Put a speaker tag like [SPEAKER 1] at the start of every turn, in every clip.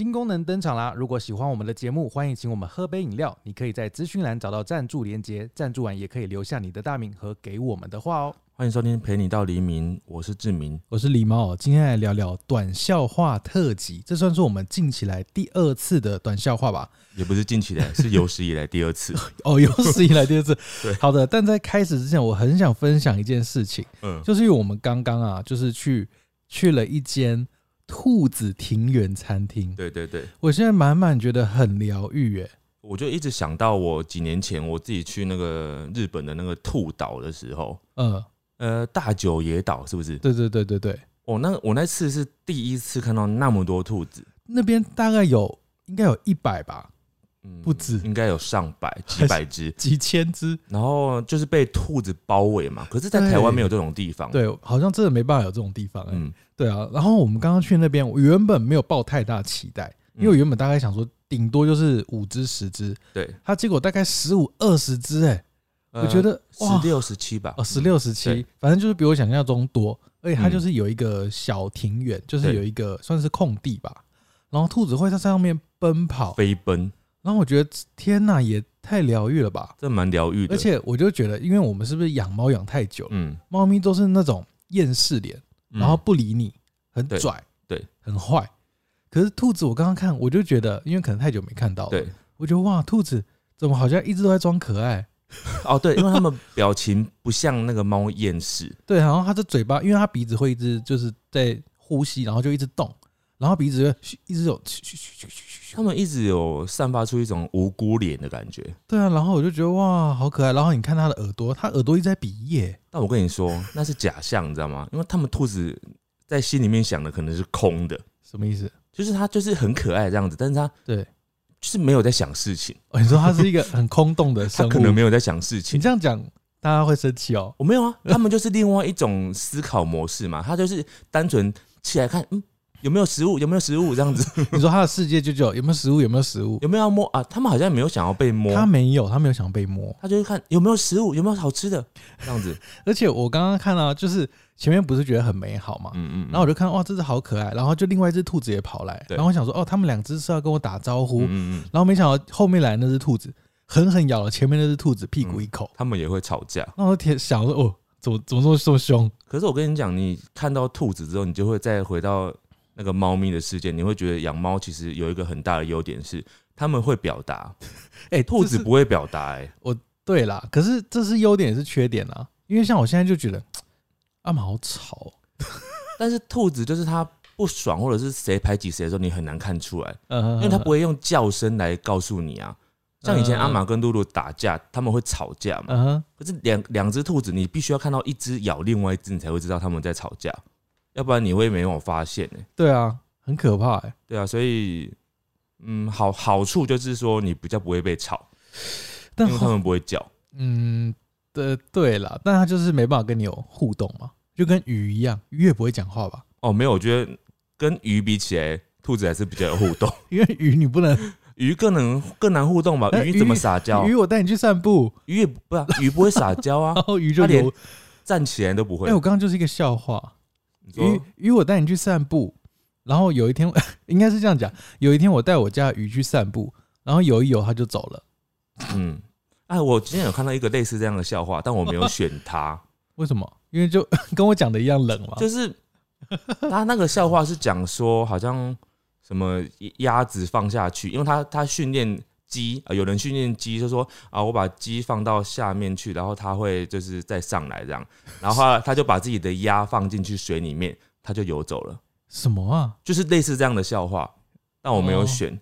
[SPEAKER 1] 新功能登场啦！如果喜欢我们的节目，欢迎请我们喝杯饮料。你可以在资讯栏找到赞助连接，赞助完也可以留下你的大名和给我们的话哦。
[SPEAKER 2] 欢迎收听陪你到黎明，我是志明。
[SPEAKER 1] 我是狸猫，今天来聊聊短笑话特辑，这算是我们近期来第二次的短笑话吧？
[SPEAKER 2] 也不是近期来，是有史以来第二次。
[SPEAKER 1] 哦，有史以来第二次。
[SPEAKER 2] 对
[SPEAKER 1] 好的。但在开始之前，我很想分享一件事情，
[SPEAKER 2] 嗯，
[SPEAKER 1] 就是因为我们刚刚啊，就是去去了一间兔子庭园餐厅，
[SPEAKER 2] 对对对，
[SPEAKER 1] 我现在满满觉得很疗愈耶。
[SPEAKER 2] 我就一直想到我几年前我自己去那个日本的那个兔岛的时候，
[SPEAKER 1] 嗯，
[SPEAKER 2] 呃，大久野岛是不是？
[SPEAKER 1] 对对对对对，
[SPEAKER 2] 哦，那我那次是第一次看到那么多兔子，
[SPEAKER 1] 那边大概有应该有一百吧，
[SPEAKER 2] 嗯
[SPEAKER 1] 不止
[SPEAKER 2] 应该有上百、几百只，
[SPEAKER 1] 几千只。
[SPEAKER 2] 然后就是被兔子包围嘛。可是，在台湾没有这种地方。，
[SPEAKER 1] 对，好像真的没办法有这种地方、欸。
[SPEAKER 2] 嗯，
[SPEAKER 1] 对啊。然后我们刚刚去那边，我原本没有抱太大期待，因为我原本大概想说，顶多就是五只、十只，
[SPEAKER 2] 对，
[SPEAKER 1] 它结果大概十五、二十只，哎，我觉得哇
[SPEAKER 2] 十六、十七吧。
[SPEAKER 1] 哦，十六、十七，反正就是比我想象中多。而且它
[SPEAKER 2] 嗯
[SPEAKER 1] 就是有一个小庭院，就是有一个算是空地吧，然后兔子会在上面奔跑，
[SPEAKER 2] 飞奔，
[SPEAKER 1] 然后我觉得天呐，也太疗愈了吧！
[SPEAKER 2] 这蛮疗愈的。
[SPEAKER 1] 而，且我就觉得，因为我们是不是养猫养太久了，
[SPEAKER 2] 嗯，
[SPEAKER 1] 猫咪都是那种厌世脸，然后不理你，很拽，
[SPEAKER 2] 对，
[SPEAKER 1] 很坏。可是兔子，我刚刚看，我就觉得，因为可能太久没看到了，
[SPEAKER 2] 对，
[SPEAKER 1] 我觉得哇，兔子怎么好像一直都在装可爱？
[SPEAKER 2] 哦，对，因为他们表情不像那个猫厌世，
[SPEAKER 1] 对，然后它的嘴巴，因为它鼻子会一直就是在呼吸，然后就一直动，然后鼻子就一直有
[SPEAKER 2] 他们一直有散发出一种无辜脸的感觉。
[SPEAKER 1] 对啊，然后我就觉得哇，好可爱。然后你看它的耳朵，它耳朵一直在比耶，
[SPEAKER 2] 但我跟你说，那是假象，你知道吗？因为他们兔子在心里面想的可能是空的，
[SPEAKER 1] 什么意思？
[SPEAKER 2] 就是它就是很可爱这样子，但是它
[SPEAKER 1] 对，
[SPEAKER 2] 就是没有在想事情，
[SPEAKER 1] 哦，你说它是一个很空洞的
[SPEAKER 2] 它
[SPEAKER 1] 生物，
[SPEAKER 2] 可能没有在想事情
[SPEAKER 1] 你
[SPEAKER 2] 情。
[SPEAKER 1] 这样讲，大家会生气哦。
[SPEAKER 2] 我没有啊，他们就是另外一种思考模式嘛，他就是单纯起来看，嗯，有没有食物，有没有食物这样子，
[SPEAKER 1] 你说他的世界就只有有没有食物，有没有食物？
[SPEAKER 2] 有没有要摸啊？他们好像没有想要被摸，
[SPEAKER 1] 他没有，他没有想被摸。
[SPEAKER 2] 他就是看有没有食物，有没有好吃的这样子。
[SPEAKER 1] 而且我刚刚看到，就是前面不是觉得很美好嘛，
[SPEAKER 2] 嗯嗯，
[SPEAKER 1] 然后我就看哇，这只好可爱，然后就另外一只兔子也跑来，然后我想说哦，他们两只是要跟我打招呼，
[SPEAKER 2] 嗯嗯嗯，
[SPEAKER 1] 然后没想到后面来那只兔子狠狠咬了前面那只兔子屁股一口，
[SPEAKER 2] 他们也会吵架。
[SPEAKER 1] 然后我天想说哦，怎么怎么这么这么凶？
[SPEAKER 2] 可是我跟你讲，你看到兔子之后，你就会再回到那个猫咪的事件，你会觉得养猫其实有一个很大的优点是，他们会表达，
[SPEAKER 1] 哎、
[SPEAKER 2] 兔子不会表达、哎，我
[SPEAKER 1] 对啦，可是这是优点也是缺点啦，因为像我现在就觉得 阿玛好吵。哦，
[SPEAKER 2] 但是兔子就是它不爽或者是谁排挤谁的时候，你很难看出来，
[SPEAKER 1] 嗯，
[SPEAKER 2] 因为它不会用叫声来告诉你啊。像以前
[SPEAKER 1] 嗯
[SPEAKER 2] 阿玛跟露露打架，他们会吵架嘛，
[SPEAKER 1] 嗯，
[SPEAKER 2] 可是两两只兔子，你必须要看到一只咬另外一只，你才会知道他们在吵架，要不然你会没有发现呢、
[SPEAKER 1] 对啊，很可怕哎、
[SPEAKER 2] 对啊，所以嗯，好好处就是说你比较不会被吵，
[SPEAKER 1] 但
[SPEAKER 2] 因为他们不会叫。
[SPEAKER 1] 嗯，的对了，但它就是没办法跟你有互动嘛，就跟鱼一样，鱼也不会讲话吧？
[SPEAKER 2] 哦，没有，我觉得跟鱼比起来，兔子还是比较有互动。
[SPEAKER 1] 因为鱼你不能，
[SPEAKER 2] 鱼更能更难互动吧？
[SPEAKER 1] 呃
[SPEAKER 2] 鱼怎么撒娇？
[SPEAKER 1] 鱼我带你去散步，
[SPEAKER 2] 鱼也不不是啊鱼不会撒娇啊
[SPEAKER 1] 然，后鱼就
[SPEAKER 2] 它连。站起来都不会
[SPEAKER 1] 哎、
[SPEAKER 2] 会。
[SPEAKER 1] 我刚刚就是一个笑话，鱼鱼我带你去散步，然后有一天 应该是这样讲，有一天我带我家的鱼去散步，然后游一游它就走了，
[SPEAKER 2] 嗯，哎，我今天有看到一个类似这样的笑话，但我没有选它，
[SPEAKER 1] 为什么？因为就 跟我讲的一样冷嘛。
[SPEAKER 2] 就是他那个笑话是讲说，好像什么鸭子放下去，因为他他训练鸡啊，有人训练鸡就说啊，我把鸡放到下面去，然后它会就是再上来这样，然后他他就把自己的鸭放进去水里面，它就游走了，
[SPEAKER 1] 什么啊？
[SPEAKER 2] 就是类似这样的笑话，但我没有
[SPEAKER 1] 哦
[SPEAKER 2] 选。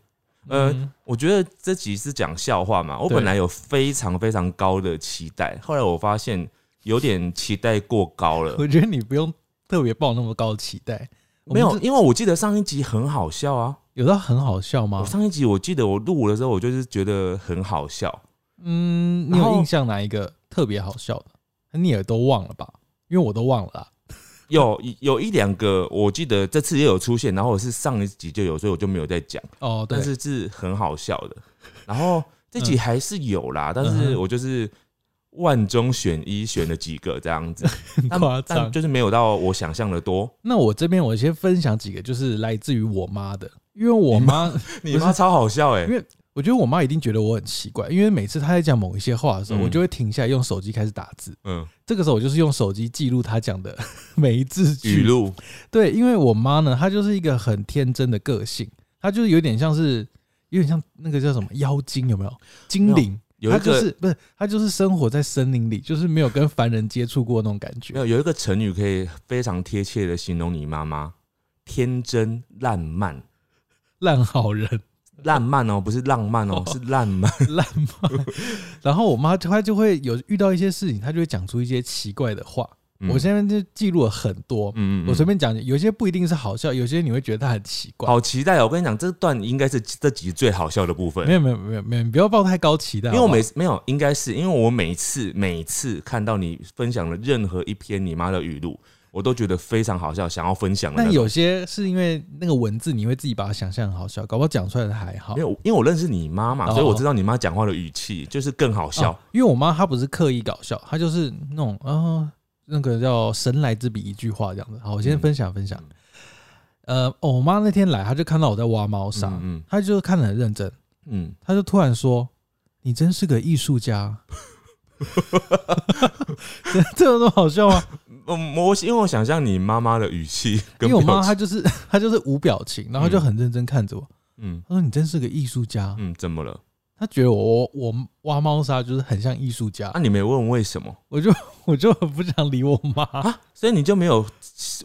[SPEAKER 2] 呃
[SPEAKER 1] 嗯
[SPEAKER 2] 我觉得这集是讲笑话嘛，我本来有非常非常高的期待，后来我发现有点期待过高了。
[SPEAKER 1] 我觉得你不用特别抱那么高的期待。
[SPEAKER 2] 没有，因为我记得上一集很好笑啊。
[SPEAKER 1] 有到很好笑吗
[SPEAKER 2] 我？上一集我记得我录的时候，我就是觉得很好笑。
[SPEAKER 1] 嗯，你有印象哪一个特别好笑的？你也都忘了吧？因为我都忘了啦。
[SPEAKER 2] 有有一两个，我记得这次也有出现，然后我是上一集就有，所以我就没有再讲。
[SPEAKER 1] 哦，对
[SPEAKER 2] 但，是是很好笑的。然后这集还是有啦，但是我就是万中选一，选了几个这样子，
[SPEAKER 1] 很
[SPEAKER 2] 但
[SPEAKER 1] 夸张。
[SPEAKER 2] 但就是没有到我想象的多。
[SPEAKER 1] 那我这边我先分享几个，就是来自于我妈的，因为我妈，
[SPEAKER 2] 你妈超好笑哎、
[SPEAKER 1] 因为我觉得我妈一定觉得我很奇怪，因为每次她在讲某一些话的时候，
[SPEAKER 2] 嗯
[SPEAKER 1] 我就会停下来用手机开始打字。
[SPEAKER 2] 嗯，
[SPEAKER 1] 这个时候我就是用手机记录她讲的每一字句。
[SPEAKER 2] 语录，
[SPEAKER 1] 对，因为我妈呢，她就是一个很天真的个性，她就是有点像是有点像那个叫什么妖精，有没有？精灵。
[SPEAKER 2] 有一
[SPEAKER 1] 她就
[SPEAKER 2] 个
[SPEAKER 1] 是不是她就是生活在森林里，就是没有跟凡人接触过那种感觉
[SPEAKER 2] 没。有有一个成语可以非常贴切的形容你妈妈，天真烂漫。
[SPEAKER 1] 烂好人，
[SPEAKER 2] 烂漫哦，不是浪漫哦，是烂漫。
[SPEAKER 1] 烂漫。然后我妈她就会有遇到一些事情，她就会讲出一些奇怪的话。
[SPEAKER 2] 嗯
[SPEAKER 1] 我现在就记录了很多，
[SPEAKER 2] 嗯
[SPEAKER 1] 我随便讲，有些不一定是好笑，有些你会觉得它很奇怪。
[SPEAKER 2] 好期待哦！我跟你讲，这段应该是这集最好笑的部分
[SPEAKER 1] 没。有没有没有没有，你不要抱太高期待。
[SPEAKER 2] 因为我每次没有，应该是因为我每次每次看到你分享了任何一篇你妈的语录，我都觉得非常好笑，想要分享的那
[SPEAKER 1] 有些是因为那个文字，你会自己把它想象很好笑，搞不好讲出来的还好
[SPEAKER 2] 没。有，因为我认识你妈嘛，
[SPEAKER 1] 哦
[SPEAKER 2] 所以我知道你妈讲话的语气就是更好笑。
[SPEAKER 1] 哦因为我妈她不是刻意搞笑，她就是那种呃那个叫神来之笔一句话这样子。好，我先
[SPEAKER 2] 嗯
[SPEAKER 1] 分享分享。呃，哦我妈那天来，她就看到我在挖猫砂，
[SPEAKER 2] 嗯
[SPEAKER 1] 她就看得很认真，
[SPEAKER 2] 嗯，
[SPEAKER 1] 她就突然说：“你真是个艺术家。”这 这有那么好笑吗？
[SPEAKER 2] 嗯，我因为我想象你妈妈的语气跟
[SPEAKER 1] 因为我妈她就是 她就是无表情，然后就很认真看着我。
[SPEAKER 2] 嗯
[SPEAKER 1] 她说：“你真是个艺术家。
[SPEAKER 2] 嗯，怎么了？
[SPEAKER 1] 她觉得我我我挖猫砂就是很像艺术家
[SPEAKER 2] 啊，，你没问为什么
[SPEAKER 1] 我就 我就很不想理我妈，
[SPEAKER 2] 啊？所以你就没有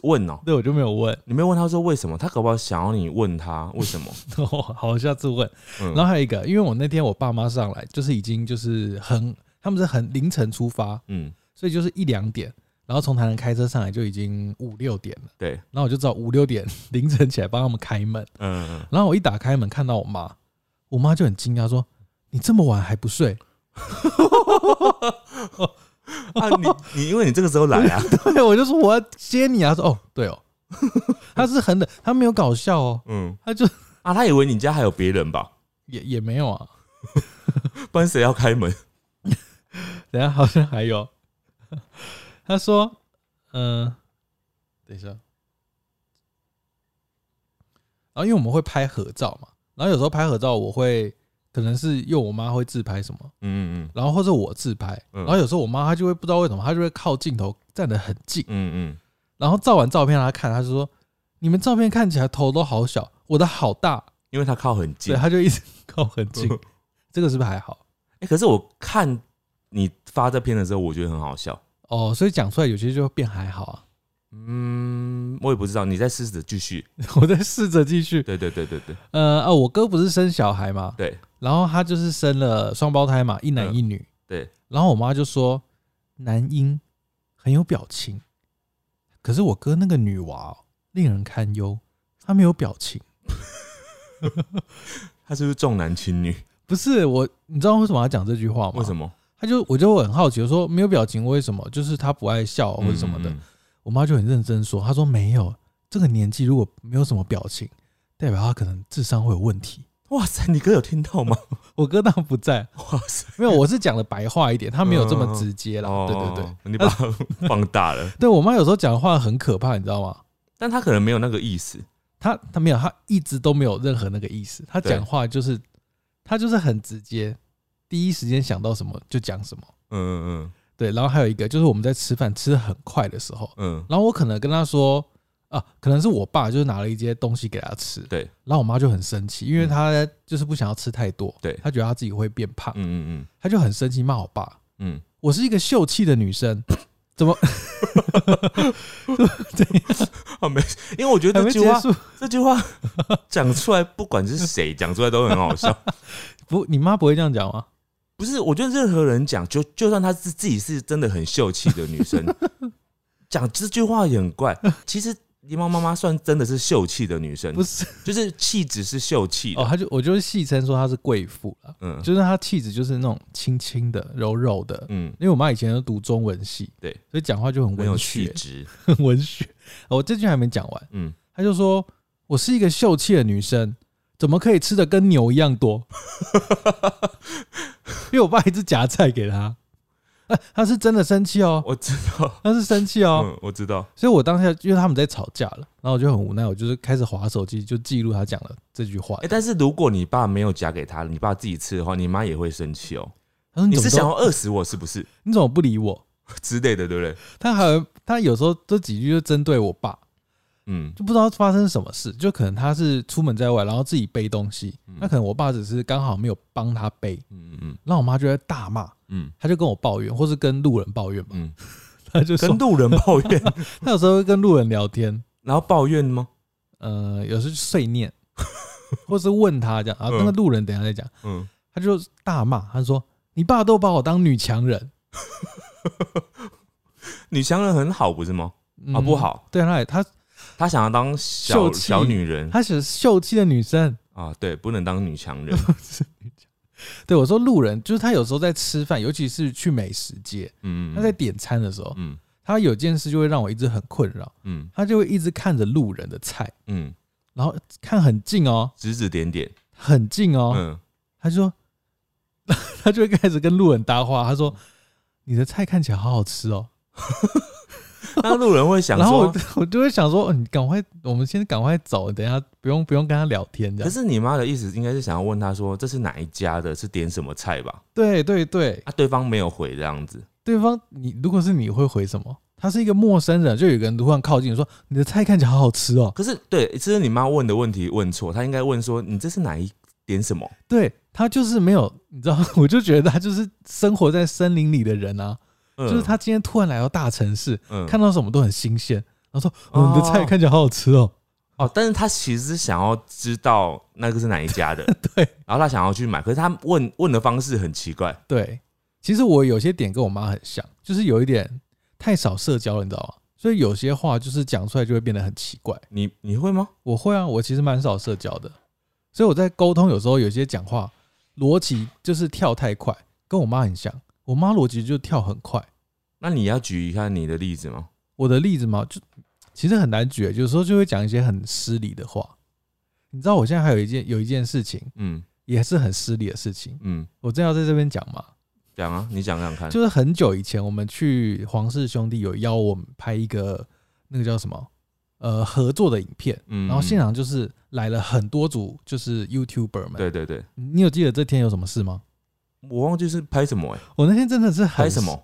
[SPEAKER 2] 问哦？
[SPEAKER 1] 对我就没有问。
[SPEAKER 2] 你没有问她说为什么？她可不好想要你问她为什么？
[SPEAKER 1] 好，下次问。
[SPEAKER 2] 嗯，
[SPEAKER 1] 然后还有一个，因为我那天我爸妈上来，就是已经就是很，他们是很凌晨出发，
[SPEAKER 2] 嗯，
[SPEAKER 1] 所以就是一两点，然后从台南开车上来就已经五六点了。
[SPEAKER 2] 对，
[SPEAKER 1] 然后我就知道五六点 凌晨起来帮他们开门。
[SPEAKER 2] 嗯嗯，
[SPEAKER 1] 然后我一打开门看到我妈，我妈就很惊讶说：“你这么晚还不睡
[SPEAKER 2] 啊，你你因为你这个时候来啊，？”
[SPEAKER 1] 对，我就说我要接你啊。她说：“哦，对哦。”他是很冷，他没有搞笑哦，
[SPEAKER 2] 嗯
[SPEAKER 1] 他就
[SPEAKER 2] 啊，他以为你家还有别人吧？
[SPEAKER 1] 也也没有啊。
[SPEAKER 2] 不然谁要开门？
[SPEAKER 1] 等下好像还有，他说：“嗯、等一下。”然后因为我们会拍合照嘛，然后有时候拍合照，我会可能是因为我妈会自拍什么，
[SPEAKER 2] 嗯嗯
[SPEAKER 1] 然后或者我自拍，
[SPEAKER 2] 嗯
[SPEAKER 1] 然后有时候我妈她就会不知道为什么，她就会靠镜头站得很近，
[SPEAKER 2] 嗯嗯
[SPEAKER 1] 然后照完照片让她看，她就说：“你们照片看起来头都好小，我的好大。
[SPEAKER 2] 因为她靠很”近
[SPEAKER 1] 对，。她就一直靠很近，这个是不是还好？
[SPEAKER 2] 哎，可是我看你发这篇的时候，我觉得很好笑。
[SPEAKER 1] 哦，所以讲出来有些就会变还好啊。
[SPEAKER 2] 嗯，我也不知道，你再试着继续。
[SPEAKER 1] 我在试着继续，
[SPEAKER 2] 对对对对对
[SPEAKER 1] 呃啊，我哥不是生小孩嘛，
[SPEAKER 2] 对
[SPEAKER 1] 然后他就是生了双胞胎嘛，一男一女。
[SPEAKER 2] 对，
[SPEAKER 1] 然后我妈就说男婴很有表情，可是我哥那个女娃、哦、令人堪忧，她没有表情。
[SPEAKER 2] 他是不是重男轻女？
[SPEAKER 1] 不是我，你知道为什么要讲这句话吗？
[SPEAKER 2] 为什？么？
[SPEAKER 1] 他就我就很好奇，我说没有表情为什么？就是他不爱笑或者什么的。
[SPEAKER 2] 嗯嗯
[SPEAKER 1] 我妈就很认真说，她说没有，这个年纪如果没有什么表情，代表他可能智商会有问题。
[SPEAKER 2] 嗯哇塞，你哥有听到吗？
[SPEAKER 1] 我哥当然不在，
[SPEAKER 2] 哇塞，
[SPEAKER 1] 没有，我是讲的白话一点，他没有这么直接啦。
[SPEAKER 2] 哦
[SPEAKER 1] 对对对，，
[SPEAKER 2] 你把它 放大了，
[SPEAKER 1] 对我妈有时候讲话很可怕，你知道吗？
[SPEAKER 2] 但她可能没有那个意思。
[SPEAKER 1] 她她没有，她一直都没有任何那个意思。她讲话就是她就是很直接，第一时间想到什么就讲什么。
[SPEAKER 2] 嗯嗯嗯
[SPEAKER 1] 对，然后还有一个就是我们在吃饭吃的很快的时候，
[SPEAKER 2] 嗯嗯，
[SPEAKER 1] 然后我可能跟他说啊，可能是我爸就是拿了一些东西给他吃，
[SPEAKER 2] 对，
[SPEAKER 1] 然后我妈就很生气，因为她就是不想要吃太多，
[SPEAKER 2] 对
[SPEAKER 1] 她觉得她自己会变胖，
[SPEAKER 2] 嗯嗯嗯
[SPEAKER 1] 她就很生气骂我爸。
[SPEAKER 2] 嗯
[SPEAKER 1] 我是一个秀气的女生，怎么
[SPEAKER 2] 嗯，啊没，因为我觉得这句话？这句话 讲出来，不管是谁讲出来都很好笑。
[SPEAKER 1] 不，你妈不会这样讲吗？
[SPEAKER 2] 不是，我觉得任何人讲，就就算她是自己是真的很秀气的女生，讲这句话也很怪。其实狸猫妈妈算真的是秀气的女生
[SPEAKER 1] 不，是
[SPEAKER 2] 就是气质是秀气
[SPEAKER 1] 哦，
[SPEAKER 2] 的。
[SPEAKER 1] 她就我就是戏称说她是贵妇了，
[SPEAKER 2] 嗯
[SPEAKER 1] 就是她气质就是那种轻轻的、柔柔的。
[SPEAKER 2] 嗯，
[SPEAKER 1] 因为我妈以前都读中文系，
[SPEAKER 2] 对，
[SPEAKER 1] 所以讲话就很
[SPEAKER 2] 很有
[SPEAKER 1] 文学，
[SPEAKER 2] 气质。
[SPEAKER 1] 很 文学。哦我这句还没讲完，
[SPEAKER 2] 嗯，
[SPEAKER 1] 她就说我是一个秀气的女生，怎么可以吃的跟牛一样多？因为我爸一直夹菜给他，哎、他是真的生气哦，
[SPEAKER 2] 我知道，
[SPEAKER 1] 他是生气哦。
[SPEAKER 2] 嗯，我知道，
[SPEAKER 1] 所以我当下因为他们在吵架了，然后我就很无奈，我就是开始划手机，就记录他讲了这句话
[SPEAKER 2] 哎、。但是如果你爸没有夹给他，你爸自己吃的话，你妈也会生气哦。
[SPEAKER 1] 他说：“你
[SPEAKER 2] 你是想要饿死我是不是
[SPEAKER 1] 你怎么不理我
[SPEAKER 2] 之类的，对不对？？”
[SPEAKER 1] 他还有他有时候这几句就针对我爸，
[SPEAKER 2] 嗯。
[SPEAKER 1] 就不知道发生什么事，就可能他是出门在外，然后自己背东西，
[SPEAKER 2] 嗯。
[SPEAKER 1] 那可能我爸只是刚好没有帮他背，
[SPEAKER 2] 嗯嗯
[SPEAKER 1] 然后我妈就在大骂，
[SPEAKER 2] 嗯。
[SPEAKER 1] 他就跟我抱怨，或是跟路人抱怨嘛，
[SPEAKER 2] 嗯，
[SPEAKER 1] 他就
[SPEAKER 2] 跟路人抱怨，
[SPEAKER 1] 他有时候会跟路人聊天，
[SPEAKER 2] 然后抱怨吗？
[SPEAKER 1] 呃，有时候就碎念，或是问他这样，啊，那个路人等一下再讲，
[SPEAKER 2] 嗯，
[SPEAKER 1] 他就大骂，他说你爸都把我当女强人
[SPEAKER 2] 女强人很好不是吗？啊，
[SPEAKER 1] 嗯
[SPEAKER 2] 不好，
[SPEAKER 1] 对，他也他
[SPEAKER 2] 她想要当小
[SPEAKER 1] 秀气
[SPEAKER 2] 小女人。
[SPEAKER 1] 他是秀气的女生。
[SPEAKER 2] 啊，对，不能当女强人。
[SPEAKER 1] 对我说，路人就是他有时候在吃饭，尤其是去美食街，
[SPEAKER 2] 嗯，
[SPEAKER 1] 他在点餐的时候，
[SPEAKER 2] 嗯。
[SPEAKER 1] 他有件事就会让我一直很困扰，
[SPEAKER 2] 嗯。
[SPEAKER 1] 他就会一直看着路人的菜，
[SPEAKER 2] 嗯，
[SPEAKER 1] 然后看很近哦，
[SPEAKER 2] 指指点点，
[SPEAKER 1] 很近哦，
[SPEAKER 2] 嗯，
[SPEAKER 1] 他就说，他就会开始跟路人搭话，他说：“你的菜看起来好好吃哦。
[SPEAKER 2] 那路人会”想
[SPEAKER 1] 然后我
[SPEAKER 2] 说，
[SPEAKER 1] 我就会想说：“哦你赶快，我们先赶快走，等一下不用不用跟他聊天这样。
[SPEAKER 2] 可是你妈的意思应该是想要问他说这是哪一家的，是点什么菜吧？”
[SPEAKER 1] 对对对，
[SPEAKER 2] 啊，对方没有回这样子，
[SPEAKER 1] 对方你如果是你会回什么？他是一个陌生人，就有一个人突然靠近说：“你的菜看起来好好吃哦。
[SPEAKER 2] 可是对，这是你妈问的问题问错，她应该问说你这是哪一点什么？”
[SPEAKER 1] 对他就是没有，你知道，我就觉得他就是生活在森林里的人啊，
[SPEAKER 2] 嗯
[SPEAKER 1] 就是他今天突然来到大城市，
[SPEAKER 2] 嗯
[SPEAKER 1] 看到什么都很新鲜，然后说：“
[SPEAKER 2] 哦
[SPEAKER 1] 哦，你的菜看起来好好吃哦。
[SPEAKER 2] 哦，但是他其实是想要知道那个是哪一家的，
[SPEAKER 1] 对，
[SPEAKER 2] 然后他想要去买，可是他问问的方式很奇怪，
[SPEAKER 1] 对，其实我有些点跟我妈很像，就是有一点太少社交了，你知道吗？所以有些话就是讲出来就会变得很奇怪。
[SPEAKER 2] 你你会吗？
[SPEAKER 1] 我会啊，我其实蛮少社交的，所以我在沟通有时候有些讲话逻辑就是跳太快，跟我妈很像。我妈逻辑就跳很快。
[SPEAKER 2] 那你要举一下你的例子吗？
[SPEAKER 1] 我的例子嘛，就其实很难举，有时候就会讲一些很失礼的话。你知道我现在还有一件有一件事情
[SPEAKER 2] 嗯
[SPEAKER 1] 也是很失礼的事情，
[SPEAKER 2] 嗯，
[SPEAKER 1] 我真要在这边讲嘛。
[SPEAKER 2] 讲啊，你讲讲看。
[SPEAKER 1] 就是很久以前，我们去黄氏兄弟有邀我们拍一个那个叫什么呃合作的影片，
[SPEAKER 2] 嗯
[SPEAKER 1] 然后现场就是来了很多组就是 YouTuber 们。
[SPEAKER 2] 对对对，
[SPEAKER 1] 你有记得这天有什么事吗？
[SPEAKER 2] 我忘记是拍什么哎、
[SPEAKER 1] 我那天真的是很
[SPEAKER 2] 拍什么？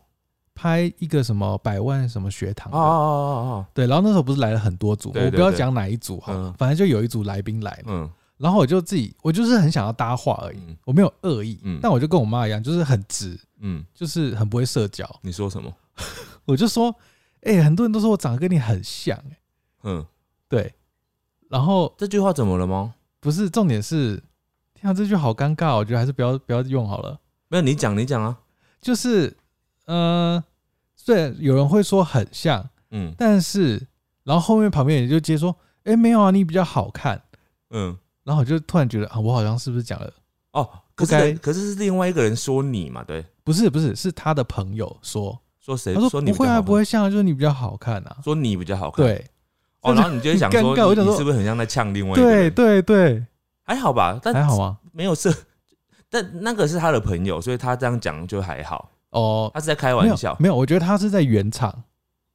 [SPEAKER 1] 拍一个什么百万什么学堂的。
[SPEAKER 2] 哦哦哦哦
[SPEAKER 1] 对，然后那时候不是来了很多组，我不要讲哪一组哈，
[SPEAKER 2] 嗯。
[SPEAKER 1] 反正就有一组来宾来了，
[SPEAKER 2] 嗯。
[SPEAKER 1] 然后我就自己我就是很想要搭话而已，
[SPEAKER 2] 嗯。
[SPEAKER 1] 我没有恶意，
[SPEAKER 2] 嗯。
[SPEAKER 1] 但我就跟我妈一样，就是很直，
[SPEAKER 2] 嗯，
[SPEAKER 1] 就是很不会社交，
[SPEAKER 2] 你说什么？
[SPEAKER 1] 我就说，哎、很多人都说我长得跟你很像、欸，
[SPEAKER 2] 嗯，
[SPEAKER 1] 对，然后
[SPEAKER 2] 这句话怎么了吗？
[SPEAKER 1] 不是重点是，天啊，这句好尴尬，我觉得还是不要不要用好了。
[SPEAKER 2] 没有，你讲你讲啊。
[SPEAKER 1] 就是，呃，虽然有人会说很像，
[SPEAKER 2] 嗯
[SPEAKER 1] 但是，然后后面旁边人就接说，哎、没有啊，你比较好看。
[SPEAKER 2] 嗯，
[SPEAKER 1] 然后我就突然觉得啊，我好像是不是讲了？
[SPEAKER 2] 哦，可
[SPEAKER 1] 不该
[SPEAKER 2] 是可是是另外一个人说你嘛？对，
[SPEAKER 1] 不是不是，是他的朋友说，
[SPEAKER 2] 说谁？
[SPEAKER 1] 他说不会啊，不会像啊，就是你比较好看啊。
[SPEAKER 2] 说你比较好看。
[SPEAKER 1] 对
[SPEAKER 2] 哦，然后你就会想说，
[SPEAKER 1] 很尴尬我想说
[SPEAKER 2] 你你是不是很像在呛另外一个
[SPEAKER 1] 对
[SPEAKER 2] 人？
[SPEAKER 1] 对对，
[SPEAKER 2] 还好吧，但
[SPEAKER 1] 还好吗？
[SPEAKER 2] 没有事。但那个是他的朋友，所以他这样讲就还好。
[SPEAKER 1] 哦，
[SPEAKER 2] 他是在开玩笑，
[SPEAKER 1] 没有，我觉得他是在原厂，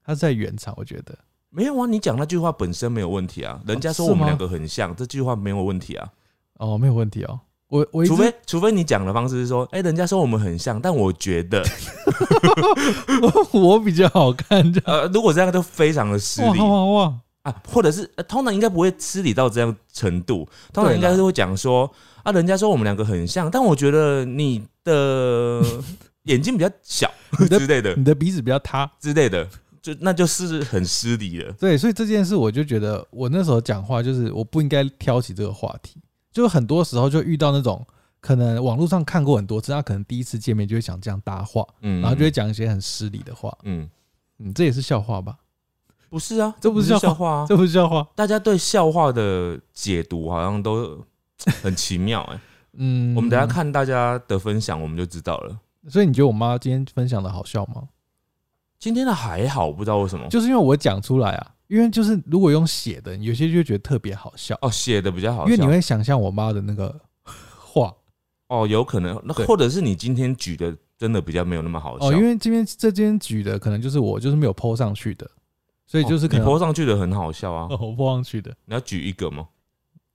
[SPEAKER 1] 他是在原厂，我觉得。
[SPEAKER 2] 没有啊。你讲那句话本身没有问题啊，人家说我们两个很像，这句话没有问题啊。
[SPEAKER 1] 哦，没有问题哦。我我
[SPEAKER 2] 除非除非你讲的方式是说，哎、人家说我们很像，但我觉得，
[SPEAKER 1] 我我比较好看，
[SPEAKER 2] 呃，如果这样就非常的失
[SPEAKER 1] 哇
[SPEAKER 2] 礼
[SPEAKER 1] 哇哇！
[SPEAKER 2] 啊，或者是、呃通常应该不会失礼到这样程度，通常应该是会讲说啊，人家说我们两个很像，但我觉得你的 眼睛比较小 之类的
[SPEAKER 1] 你的鼻子比较塌，
[SPEAKER 2] 之类的，就那就是很失礼了。
[SPEAKER 1] 对，所以这件事我就觉得我那时候讲话就是我不应该挑起这个话题，就很多时候就遇到那种可能网络上看过很多次，他可能第一次见面就会想这样搭话，
[SPEAKER 2] 嗯，
[SPEAKER 1] 然后就会讲一些很失礼的话，
[SPEAKER 2] 嗯，
[SPEAKER 1] 嗯，这也是笑话吧？
[SPEAKER 2] 不是啊，
[SPEAKER 1] 这不是笑话
[SPEAKER 2] 啊，
[SPEAKER 1] 这不是笑话，
[SPEAKER 2] 大家对笑话的解读好像都很奇妙哎、
[SPEAKER 1] 嗯，
[SPEAKER 2] 我们等下，看大家的分享，我们就知道了。
[SPEAKER 1] 所以你觉得我妈今天分享的好笑吗？
[SPEAKER 2] 今天的还好，不知道为什么，
[SPEAKER 1] 就是因为我讲出来啊，因为就是如果用写的，有些就觉得特别好笑，
[SPEAKER 2] 哦写的比较好笑，
[SPEAKER 1] 因为你会想象我妈的那个 话，
[SPEAKER 2] 哦有可能，那
[SPEAKER 1] 对。
[SPEAKER 2] 或者是你今天举的真的比较没有那么好笑。
[SPEAKER 1] 哦，因为今天这边举的可能就是我就是没有 PO 上去的，所以就是
[SPEAKER 2] 你
[SPEAKER 1] 能、
[SPEAKER 2] PO 上去的很好笑啊。
[SPEAKER 1] 哦 我 PO 上去的。
[SPEAKER 2] 你要举一个吗？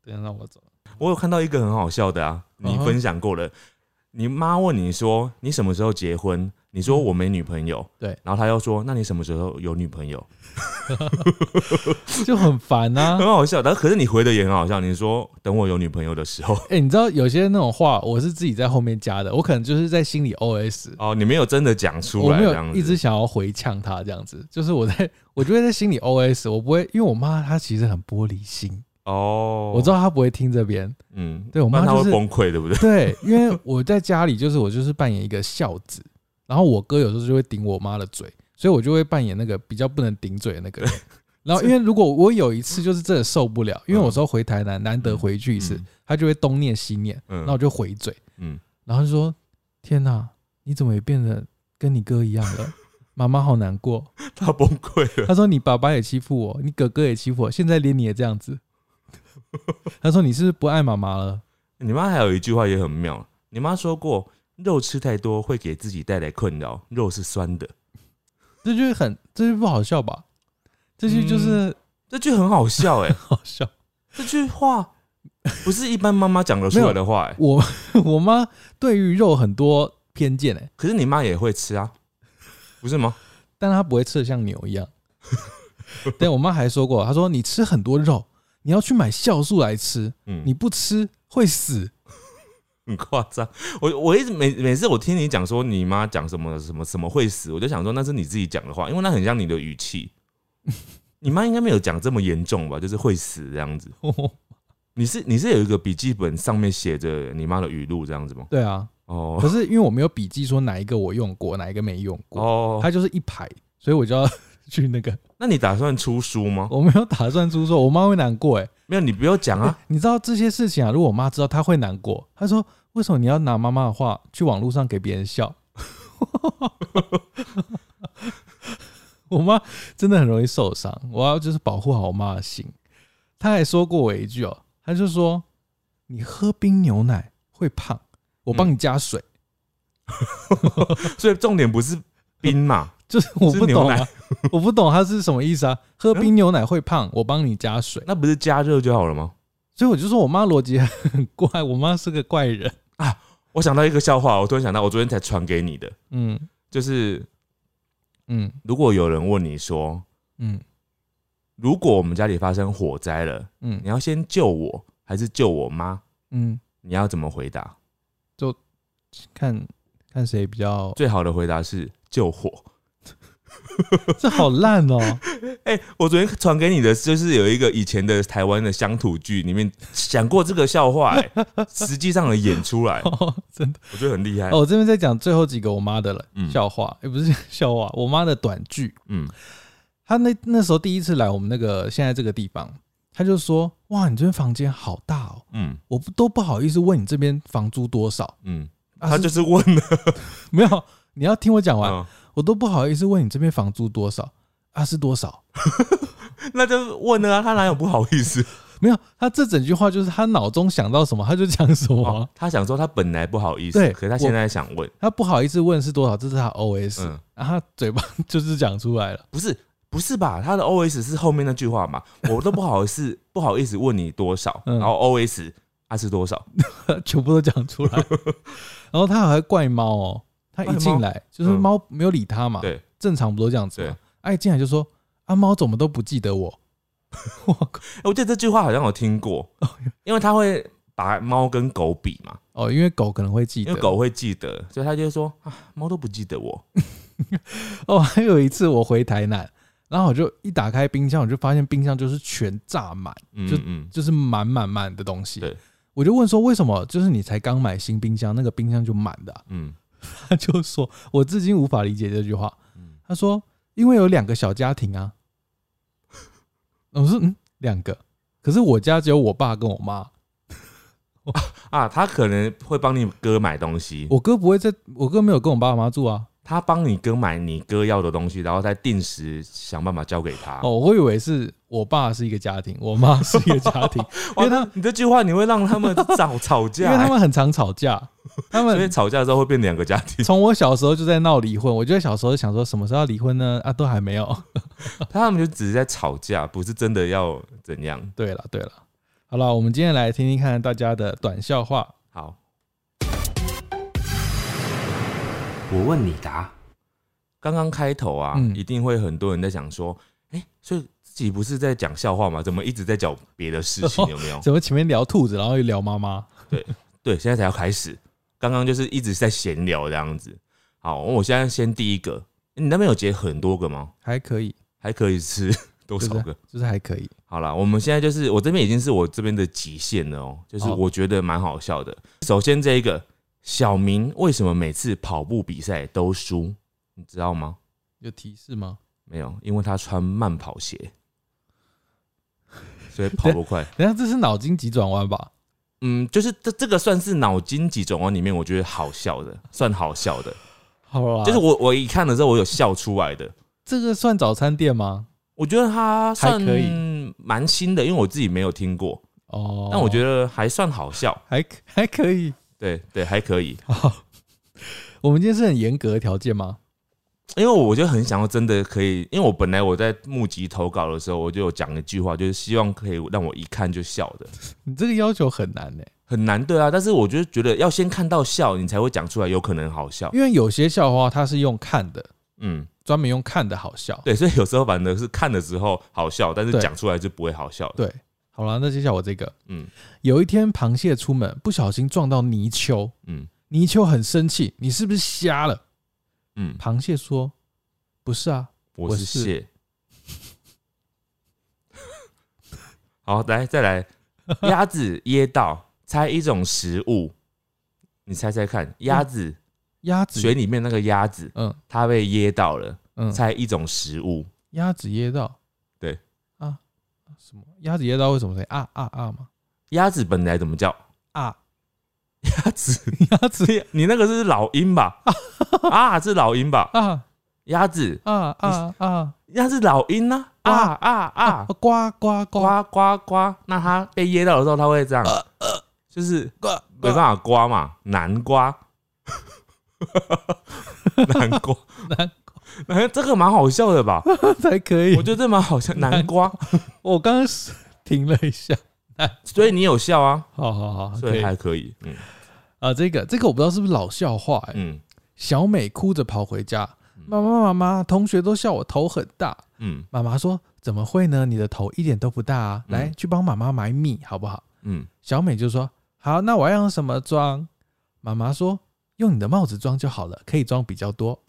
[SPEAKER 1] 等一下让我走。
[SPEAKER 2] 我有看到一个很好笑的啊，你
[SPEAKER 1] 嗯哼
[SPEAKER 2] 分享过了。你妈问你说你什么时候结婚？你说我没女朋友，
[SPEAKER 1] 嗯对
[SPEAKER 2] 然后他又说那你什么时候有女朋友？
[SPEAKER 1] 就很烦啊
[SPEAKER 2] 很。好笑，但可是你回的也很好笑。你说等我有女朋友的时候，
[SPEAKER 1] 哎、你知道有些那种话我是自己在后面加的，我可能就是在心里 OS，
[SPEAKER 2] 哦，你没有真的讲出
[SPEAKER 1] 我没
[SPEAKER 2] 来这样
[SPEAKER 1] 一直想要回呛他这样子，就是我在我就会在心里 OS，我不会，因为我妈她其实很玻璃心，
[SPEAKER 2] 哦，
[SPEAKER 1] 我知道她不会听这边，
[SPEAKER 2] 嗯，
[SPEAKER 1] 对我妈
[SPEAKER 2] 她
[SPEAKER 1] 就是
[SPEAKER 2] 会崩溃，对不对？
[SPEAKER 1] 对，因为我在家里就是我就是扮演一个孝子，然后我哥有时候就会顶我妈的嘴，所以我就会扮演那个比较不能顶嘴的那个人。然后因为如果我有一次就是真的受不了，因为我说回台南难得回去一次
[SPEAKER 2] 嗯，
[SPEAKER 1] 他就会东念西念，
[SPEAKER 2] 嗯
[SPEAKER 1] 然后我就回嘴，
[SPEAKER 2] 嗯，
[SPEAKER 1] 然后就说：“天哪，你怎么也变得跟你哥一样了？妈妈好难过。
[SPEAKER 2] 他崩溃”了。
[SPEAKER 1] 他说：“你爸爸也欺负我，你哥哥也欺负我，现在连你也这样子。”他说：“你是不是不爱妈妈了
[SPEAKER 2] 你妈还有一句话也很妙，你妈说过，肉吃太多会给自己带来困扰，肉是酸的。？”
[SPEAKER 1] 这句很，这句不好笑吧？这句就是
[SPEAKER 2] 这句很好笑哎、
[SPEAKER 1] 好笑。
[SPEAKER 2] 这句话不是一般妈妈讲得出来的话哎、
[SPEAKER 1] 我我妈对于肉很多偏见哎、
[SPEAKER 2] 可是你妈也会吃啊，不是吗？
[SPEAKER 1] 但她不会吃的像牛一样。对我妈还说过，她说你吃很多肉，你要去买酵素来吃，
[SPEAKER 2] 嗯，
[SPEAKER 1] 你不吃会死。
[SPEAKER 2] 很夸张。我我一直每每次我听你讲说你妈讲什么什么什么会死，我就想说那是你自己讲的话，因为那很像你的语气。你妈应该没有讲这么严重吧？就是会死这样子。你是你是有一个笔记本上面写着你妈的语录这样子吗？
[SPEAKER 1] 对啊，
[SPEAKER 2] 哦
[SPEAKER 1] 可是因为我没有笔记说哪一个我用过，哪一个没用过，
[SPEAKER 2] 哦，
[SPEAKER 1] 它就是一排，所以我就要去那个。
[SPEAKER 2] 那你打算出书吗？
[SPEAKER 1] 我没有打算出书，我妈会难过哎、
[SPEAKER 2] 没有，你不要讲啊。
[SPEAKER 1] 你知道这些事情啊，如果我妈知道，她会难过。她说：“为什么你要拿妈妈的话去网络上给别人笑？” 我妈真的很容易受伤，我要就是保护好我妈的心。她还说过我一句哦，她就说：“你喝冰牛奶会胖，我帮你加水。
[SPEAKER 2] 所以重点不是冰嘛，
[SPEAKER 1] 就是我不懂啊，我不懂它是什么意思啊？喝冰牛奶会胖，我帮你加水。
[SPEAKER 2] 那不是加热就好了吗？
[SPEAKER 1] 所以我就说我妈逻辑很怪，我妈是个怪人啊。
[SPEAKER 2] 我想到一个笑话，我突然想到，我昨天才传给你的，
[SPEAKER 1] 嗯
[SPEAKER 2] 就是
[SPEAKER 1] 嗯
[SPEAKER 2] 如果有人问你说，
[SPEAKER 1] 嗯
[SPEAKER 2] 如果我们家里发生火灾了，
[SPEAKER 1] 嗯
[SPEAKER 2] 你要先救我还是救我妈？
[SPEAKER 1] 嗯，
[SPEAKER 2] 你要怎么回答？
[SPEAKER 1] 就看看谁比较，
[SPEAKER 2] 最好的回答是救火。
[SPEAKER 1] 这好烂哦、
[SPEAKER 2] 哎、我昨天传给你的就是有一个以前的台湾的乡土剧里面讲过这个笑话、哎，实际上的演出来，
[SPEAKER 1] 真的。
[SPEAKER 2] 我觉得很厉害。
[SPEAKER 1] 哦，我这边在讲最后几个我妈的了、
[SPEAKER 2] 嗯。
[SPEAKER 1] 笑话，也、不是笑话，我妈的短剧。
[SPEAKER 2] 嗯。
[SPEAKER 1] 她那那时候第一次来我们那个现在这个地方，她就说：“哇，你这边房间好大哦，
[SPEAKER 2] 嗯。
[SPEAKER 1] 我不都不好意思问你这边房租多少。
[SPEAKER 2] 嗯，
[SPEAKER 1] 啊
[SPEAKER 2] 他就是问了，
[SPEAKER 1] 没有，你要听我讲完，
[SPEAKER 2] 嗯
[SPEAKER 1] 我都不好意思问你这边房租多少啊？是多少？
[SPEAKER 2] 那就问了啊，他哪有不好意思？
[SPEAKER 1] 没有，他这整句话就是他脑中想到什么他就讲什么啊、
[SPEAKER 2] 哦，他想说他本来不好意思，
[SPEAKER 1] 对
[SPEAKER 2] 可是他现在想问，
[SPEAKER 1] 他不好意思问是多少，这是他 OS，、
[SPEAKER 2] 嗯，
[SPEAKER 1] 然后他嘴巴 就是讲出来了。
[SPEAKER 2] 不是不是吧？他的 O S 是后面那句话嘛？我都不好意思不好意思问你多少，
[SPEAKER 1] 嗯
[SPEAKER 2] 然后 O S 啊是多少？
[SPEAKER 1] 全部都讲出来。然后他还怪猫哦，他一进来就是
[SPEAKER 2] 嗯
[SPEAKER 1] 猫没有理他嘛，
[SPEAKER 2] 对
[SPEAKER 1] 正常不都这样子
[SPEAKER 2] 对
[SPEAKER 1] 吗？，哎，一进来就说啊，猫怎么都不记得我？我靠！
[SPEAKER 2] 我记得这句话好像有听过，因为他会把猫跟狗比嘛，
[SPEAKER 1] 哦，因为狗可能会记得
[SPEAKER 2] 因为狗会记得，所以他就会说啊，猫都不记得我。
[SPEAKER 1] 哦，还有一次我回台南，然后我就一打开冰箱，我就发现冰箱就是全炸满，就
[SPEAKER 2] 嗯嗯，
[SPEAKER 1] 就是满满满的东西。
[SPEAKER 2] 对，
[SPEAKER 1] 我就问说为什么？就是你才刚买新冰箱，那个冰箱就满的啊、
[SPEAKER 2] 嗯
[SPEAKER 1] 他就说我至今无法理解这句话。
[SPEAKER 2] 嗯，
[SPEAKER 1] 他说因为有两个小家庭啊。我说嗯，两个，可是我家只有我爸跟我妈，
[SPEAKER 2] 啊，他可能会帮你哥买东西，
[SPEAKER 1] 我哥不会在，我哥没有跟我爸妈住啊。
[SPEAKER 2] 他帮你哥买你哥要的东西，然后再定时想办法交给他。
[SPEAKER 1] 哦，我以为是我爸是一个家庭，我妈是一个家庭，因
[SPEAKER 2] 哇，
[SPEAKER 1] 为他
[SPEAKER 2] 那你这句话你会让他们吵吵架 因、
[SPEAKER 1] 为他
[SPEAKER 2] 欸，
[SPEAKER 1] 们很常吵架，他
[SPEAKER 2] 所以
[SPEAKER 1] 们
[SPEAKER 2] 吵架之后会变两个家庭。
[SPEAKER 1] 从我小时候就在闹离婚，我觉得小时候想说什么时候要离婚呢？啊，都还没有。
[SPEAKER 2] 他们就只是在吵架，不是真的要怎样。
[SPEAKER 1] 对了对了，好了，我们今天来听听看大家的短笑话。
[SPEAKER 2] 好，
[SPEAKER 3] 我问你答。
[SPEAKER 2] 刚刚开头啊，
[SPEAKER 1] 嗯
[SPEAKER 2] 一定会很多人在想说，哎、所以自己不是在讲笑话吗？怎么一直在讲别的事情？有没有？
[SPEAKER 1] 怎么前面聊兔子，然后又聊妈妈？
[SPEAKER 2] 对对，现在才要开始。刚刚就是一直在闲聊这样子。好，我现在先第一个，你那边有结很多个吗？
[SPEAKER 1] 还可以，
[SPEAKER 2] 还可以吃 多少个？
[SPEAKER 1] 就是还可以。
[SPEAKER 2] 好啦，我们现在就是我这边已经是我这边的极限了哦、就是
[SPEAKER 1] 好
[SPEAKER 2] 我觉得蛮好笑的。首先这一个，小明为什么每次跑步比赛都输？你知道吗？
[SPEAKER 1] 有提示吗？
[SPEAKER 2] 没有，因为他穿慢跑鞋，所以跑不快。
[SPEAKER 1] 等一下这是脑筋急转弯吧？
[SPEAKER 2] 嗯，就是这这个算是脑筋急转弯里面我觉得好笑的，算好笑的。
[SPEAKER 1] 好啦，
[SPEAKER 2] 就是我我一看的时候，我有笑出来的。
[SPEAKER 1] 这个算早餐店吗？
[SPEAKER 2] 我觉得它算
[SPEAKER 1] 还可以
[SPEAKER 2] 蛮新的，因为我自己没有听过，
[SPEAKER 1] 哦，
[SPEAKER 2] 但我觉得还算好笑。
[SPEAKER 1] 还可还可以。
[SPEAKER 2] 对对，还可以。
[SPEAKER 1] 好，我们今天是很严格的条件吗？
[SPEAKER 2] 因为我就很想要真的可以，因为我本来我在募集投稿的时候，我就有讲一句话，就是希望可以让我一看就笑的，
[SPEAKER 1] 你这个要求很难呢、
[SPEAKER 2] 很难对啊。但是我就觉得要先看到笑，你才会讲出来，有可能好笑。
[SPEAKER 1] 因为有些笑话它是用看的，
[SPEAKER 2] 嗯，
[SPEAKER 1] 专门用看的好笑。
[SPEAKER 2] 对，所以有时候反正是看的时候好笑，但是讲出来就不会好笑。
[SPEAKER 1] 对，好了，那接下来我这个，
[SPEAKER 2] 嗯。
[SPEAKER 1] 有一天螃蟹出门不小心撞到泥鳅，
[SPEAKER 2] 嗯。
[SPEAKER 1] 泥鳅很生气，你是不是瞎了？
[SPEAKER 2] 嗯，
[SPEAKER 1] 螃蟹说：“不是啊，
[SPEAKER 2] 我是蟹。好，来再来，鸭子噎到，猜一种食物，你猜猜看，鸭子。
[SPEAKER 1] 鸭子，
[SPEAKER 2] 水里面那个鸭子，
[SPEAKER 1] 嗯。
[SPEAKER 2] 它被噎到了，
[SPEAKER 1] 嗯，
[SPEAKER 2] 猜一种食物，
[SPEAKER 1] 鸭子噎到，
[SPEAKER 2] 对。
[SPEAKER 1] 啊，什么？鸭子噎到为什么声音啊啊啊嘛？
[SPEAKER 2] 鸭子本来怎么叫？
[SPEAKER 1] 啊，
[SPEAKER 2] 鸭子，
[SPEAKER 1] 鸭子
[SPEAKER 2] 你那个是老鹰吧？啊，是老鹰吧？
[SPEAKER 1] 啊
[SPEAKER 2] 鸭子，
[SPEAKER 1] 啊啊啊
[SPEAKER 2] 鸭是老鹰呢？啊啊啊！
[SPEAKER 1] 呱呱呱
[SPEAKER 2] 呱呱呱！那它被噎到的时候，它会这样，就是
[SPEAKER 1] 呱，
[SPEAKER 2] 没办法刮嘛，南瓜，南瓜，
[SPEAKER 1] 南
[SPEAKER 2] 哎，这个蛮好笑的吧？
[SPEAKER 1] 才可以
[SPEAKER 2] 我。觉得这蛮好笑，南瓜，
[SPEAKER 1] 我刚刚是停了一下，
[SPEAKER 2] 所以你有笑啊，
[SPEAKER 1] 好好好，
[SPEAKER 2] 所以还可以，嗯
[SPEAKER 1] 啊，这个这个我不知道是不是老笑话哎、
[SPEAKER 2] 嗯
[SPEAKER 1] 小美哭着跑回家，
[SPEAKER 2] 嗯
[SPEAKER 1] 妈妈妈妈，同学都笑我头很大。
[SPEAKER 2] 嗯
[SPEAKER 1] 妈妈说：“怎么会呢？你的头一点都不大啊！
[SPEAKER 2] 嗯
[SPEAKER 1] 来，去帮妈妈买米好不好
[SPEAKER 2] 嗯，？”
[SPEAKER 1] 小美就说：“好，那我要用什么装？”妈妈说：“用你的帽子装就好了，可以装比较多。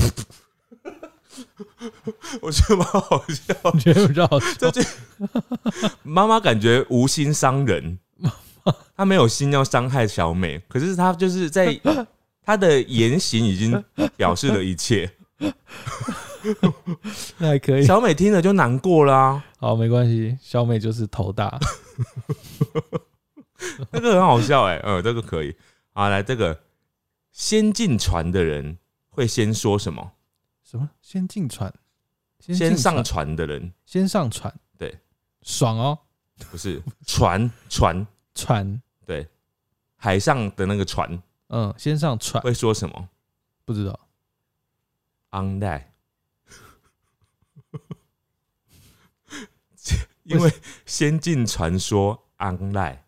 [SPEAKER 2] 我觉得蛮好笑。”
[SPEAKER 1] 你觉得比较好笑？
[SPEAKER 2] 这句妈妈感觉无心伤人，她没有心要伤害小美，可是她就是在 她的言行已经表示了一切。
[SPEAKER 1] 那还可以。
[SPEAKER 2] 小美听了就难过啦、
[SPEAKER 1] 好，没关系。小美就是头大。
[SPEAKER 2] 那个很好笑哎、嗯，这个可以。好，来这个先进船的人会先说什么？
[SPEAKER 1] 什么？先进船？先
[SPEAKER 2] 先上
[SPEAKER 1] 船？
[SPEAKER 2] 的人
[SPEAKER 1] 先上船？
[SPEAKER 2] 对，
[SPEAKER 1] 爽哦！
[SPEAKER 2] 不是船船
[SPEAKER 1] 船，
[SPEAKER 2] 对，海上的那个船
[SPEAKER 1] 嗯，先上船，
[SPEAKER 2] 会说什么
[SPEAKER 1] 不知道。
[SPEAKER 2] ？on that，因为先进传说 online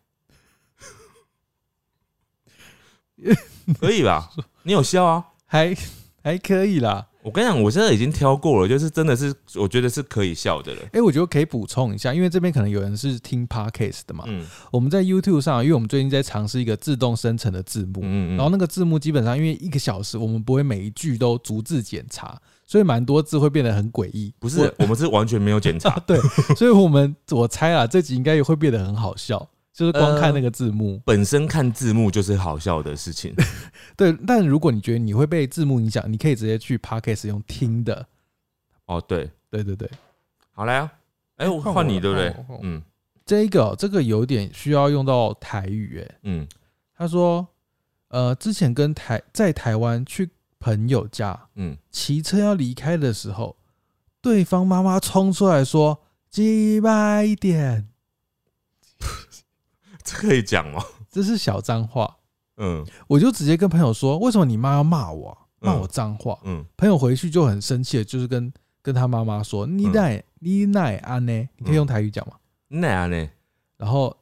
[SPEAKER 2] 可以吧？你有笑啊？
[SPEAKER 1] 还还可以啦。
[SPEAKER 2] 我跟你讲，我现在已经挑过了，就是真的是我觉得是可以笑的了。
[SPEAKER 1] 哎、我觉得可以补充一下，因为这边可能有人是听 podcast 的嘛。
[SPEAKER 2] 嗯
[SPEAKER 1] 我们在 YouTube 上，因为我们最近在尝试一个自动生成的字幕，
[SPEAKER 2] 嗯嗯，
[SPEAKER 1] 然后那个字幕基本上因为一个小时，我们不会每一句都逐字检查，所以蛮多字会变得很诡异。
[SPEAKER 2] 不是，我们是完全没有检查。
[SPEAKER 1] 对，所以我们我猜啊，这集应该也会变得很好笑，就是光看那个字幕。
[SPEAKER 2] 本身看字幕就是好笑的事情。
[SPEAKER 1] 对，但如果你觉得你会被字幕影响，你可以直接去 podcast 用听的。
[SPEAKER 2] 哦，对，
[SPEAKER 1] 对对对，
[SPEAKER 2] 好来啊，哎，我
[SPEAKER 1] 换我
[SPEAKER 2] 换你对不对？嗯
[SPEAKER 1] 这个哦这个有点需要用到台语，哎，
[SPEAKER 2] 嗯
[SPEAKER 1] 他说，呃，之前跟台在台湾去朋友家，
[SPEAKER 2] 嗯，
[SPEAKER 1] 骑车要离开的时候，对方妈妈冲出来说：“几百一点。
[SPEAKER 2] 这可以讲吗？”
[SPEAKER 1] 这是小脏话，
[SPEAKER 2] 嗯
[SPEAKER 1] 我就直接跟朋友说：“为什么你妈要骂我骂我脏话？”
[SPEAKER 2] 嗯
[SPEAKER 1] 朋友回去就很生气的，就是跟跟他妈妈说：“你奶你奶安呢？你可以用台语讲吗？”
[SPEAKER 2] 奈安呢？
[SPEAKER 1] 然后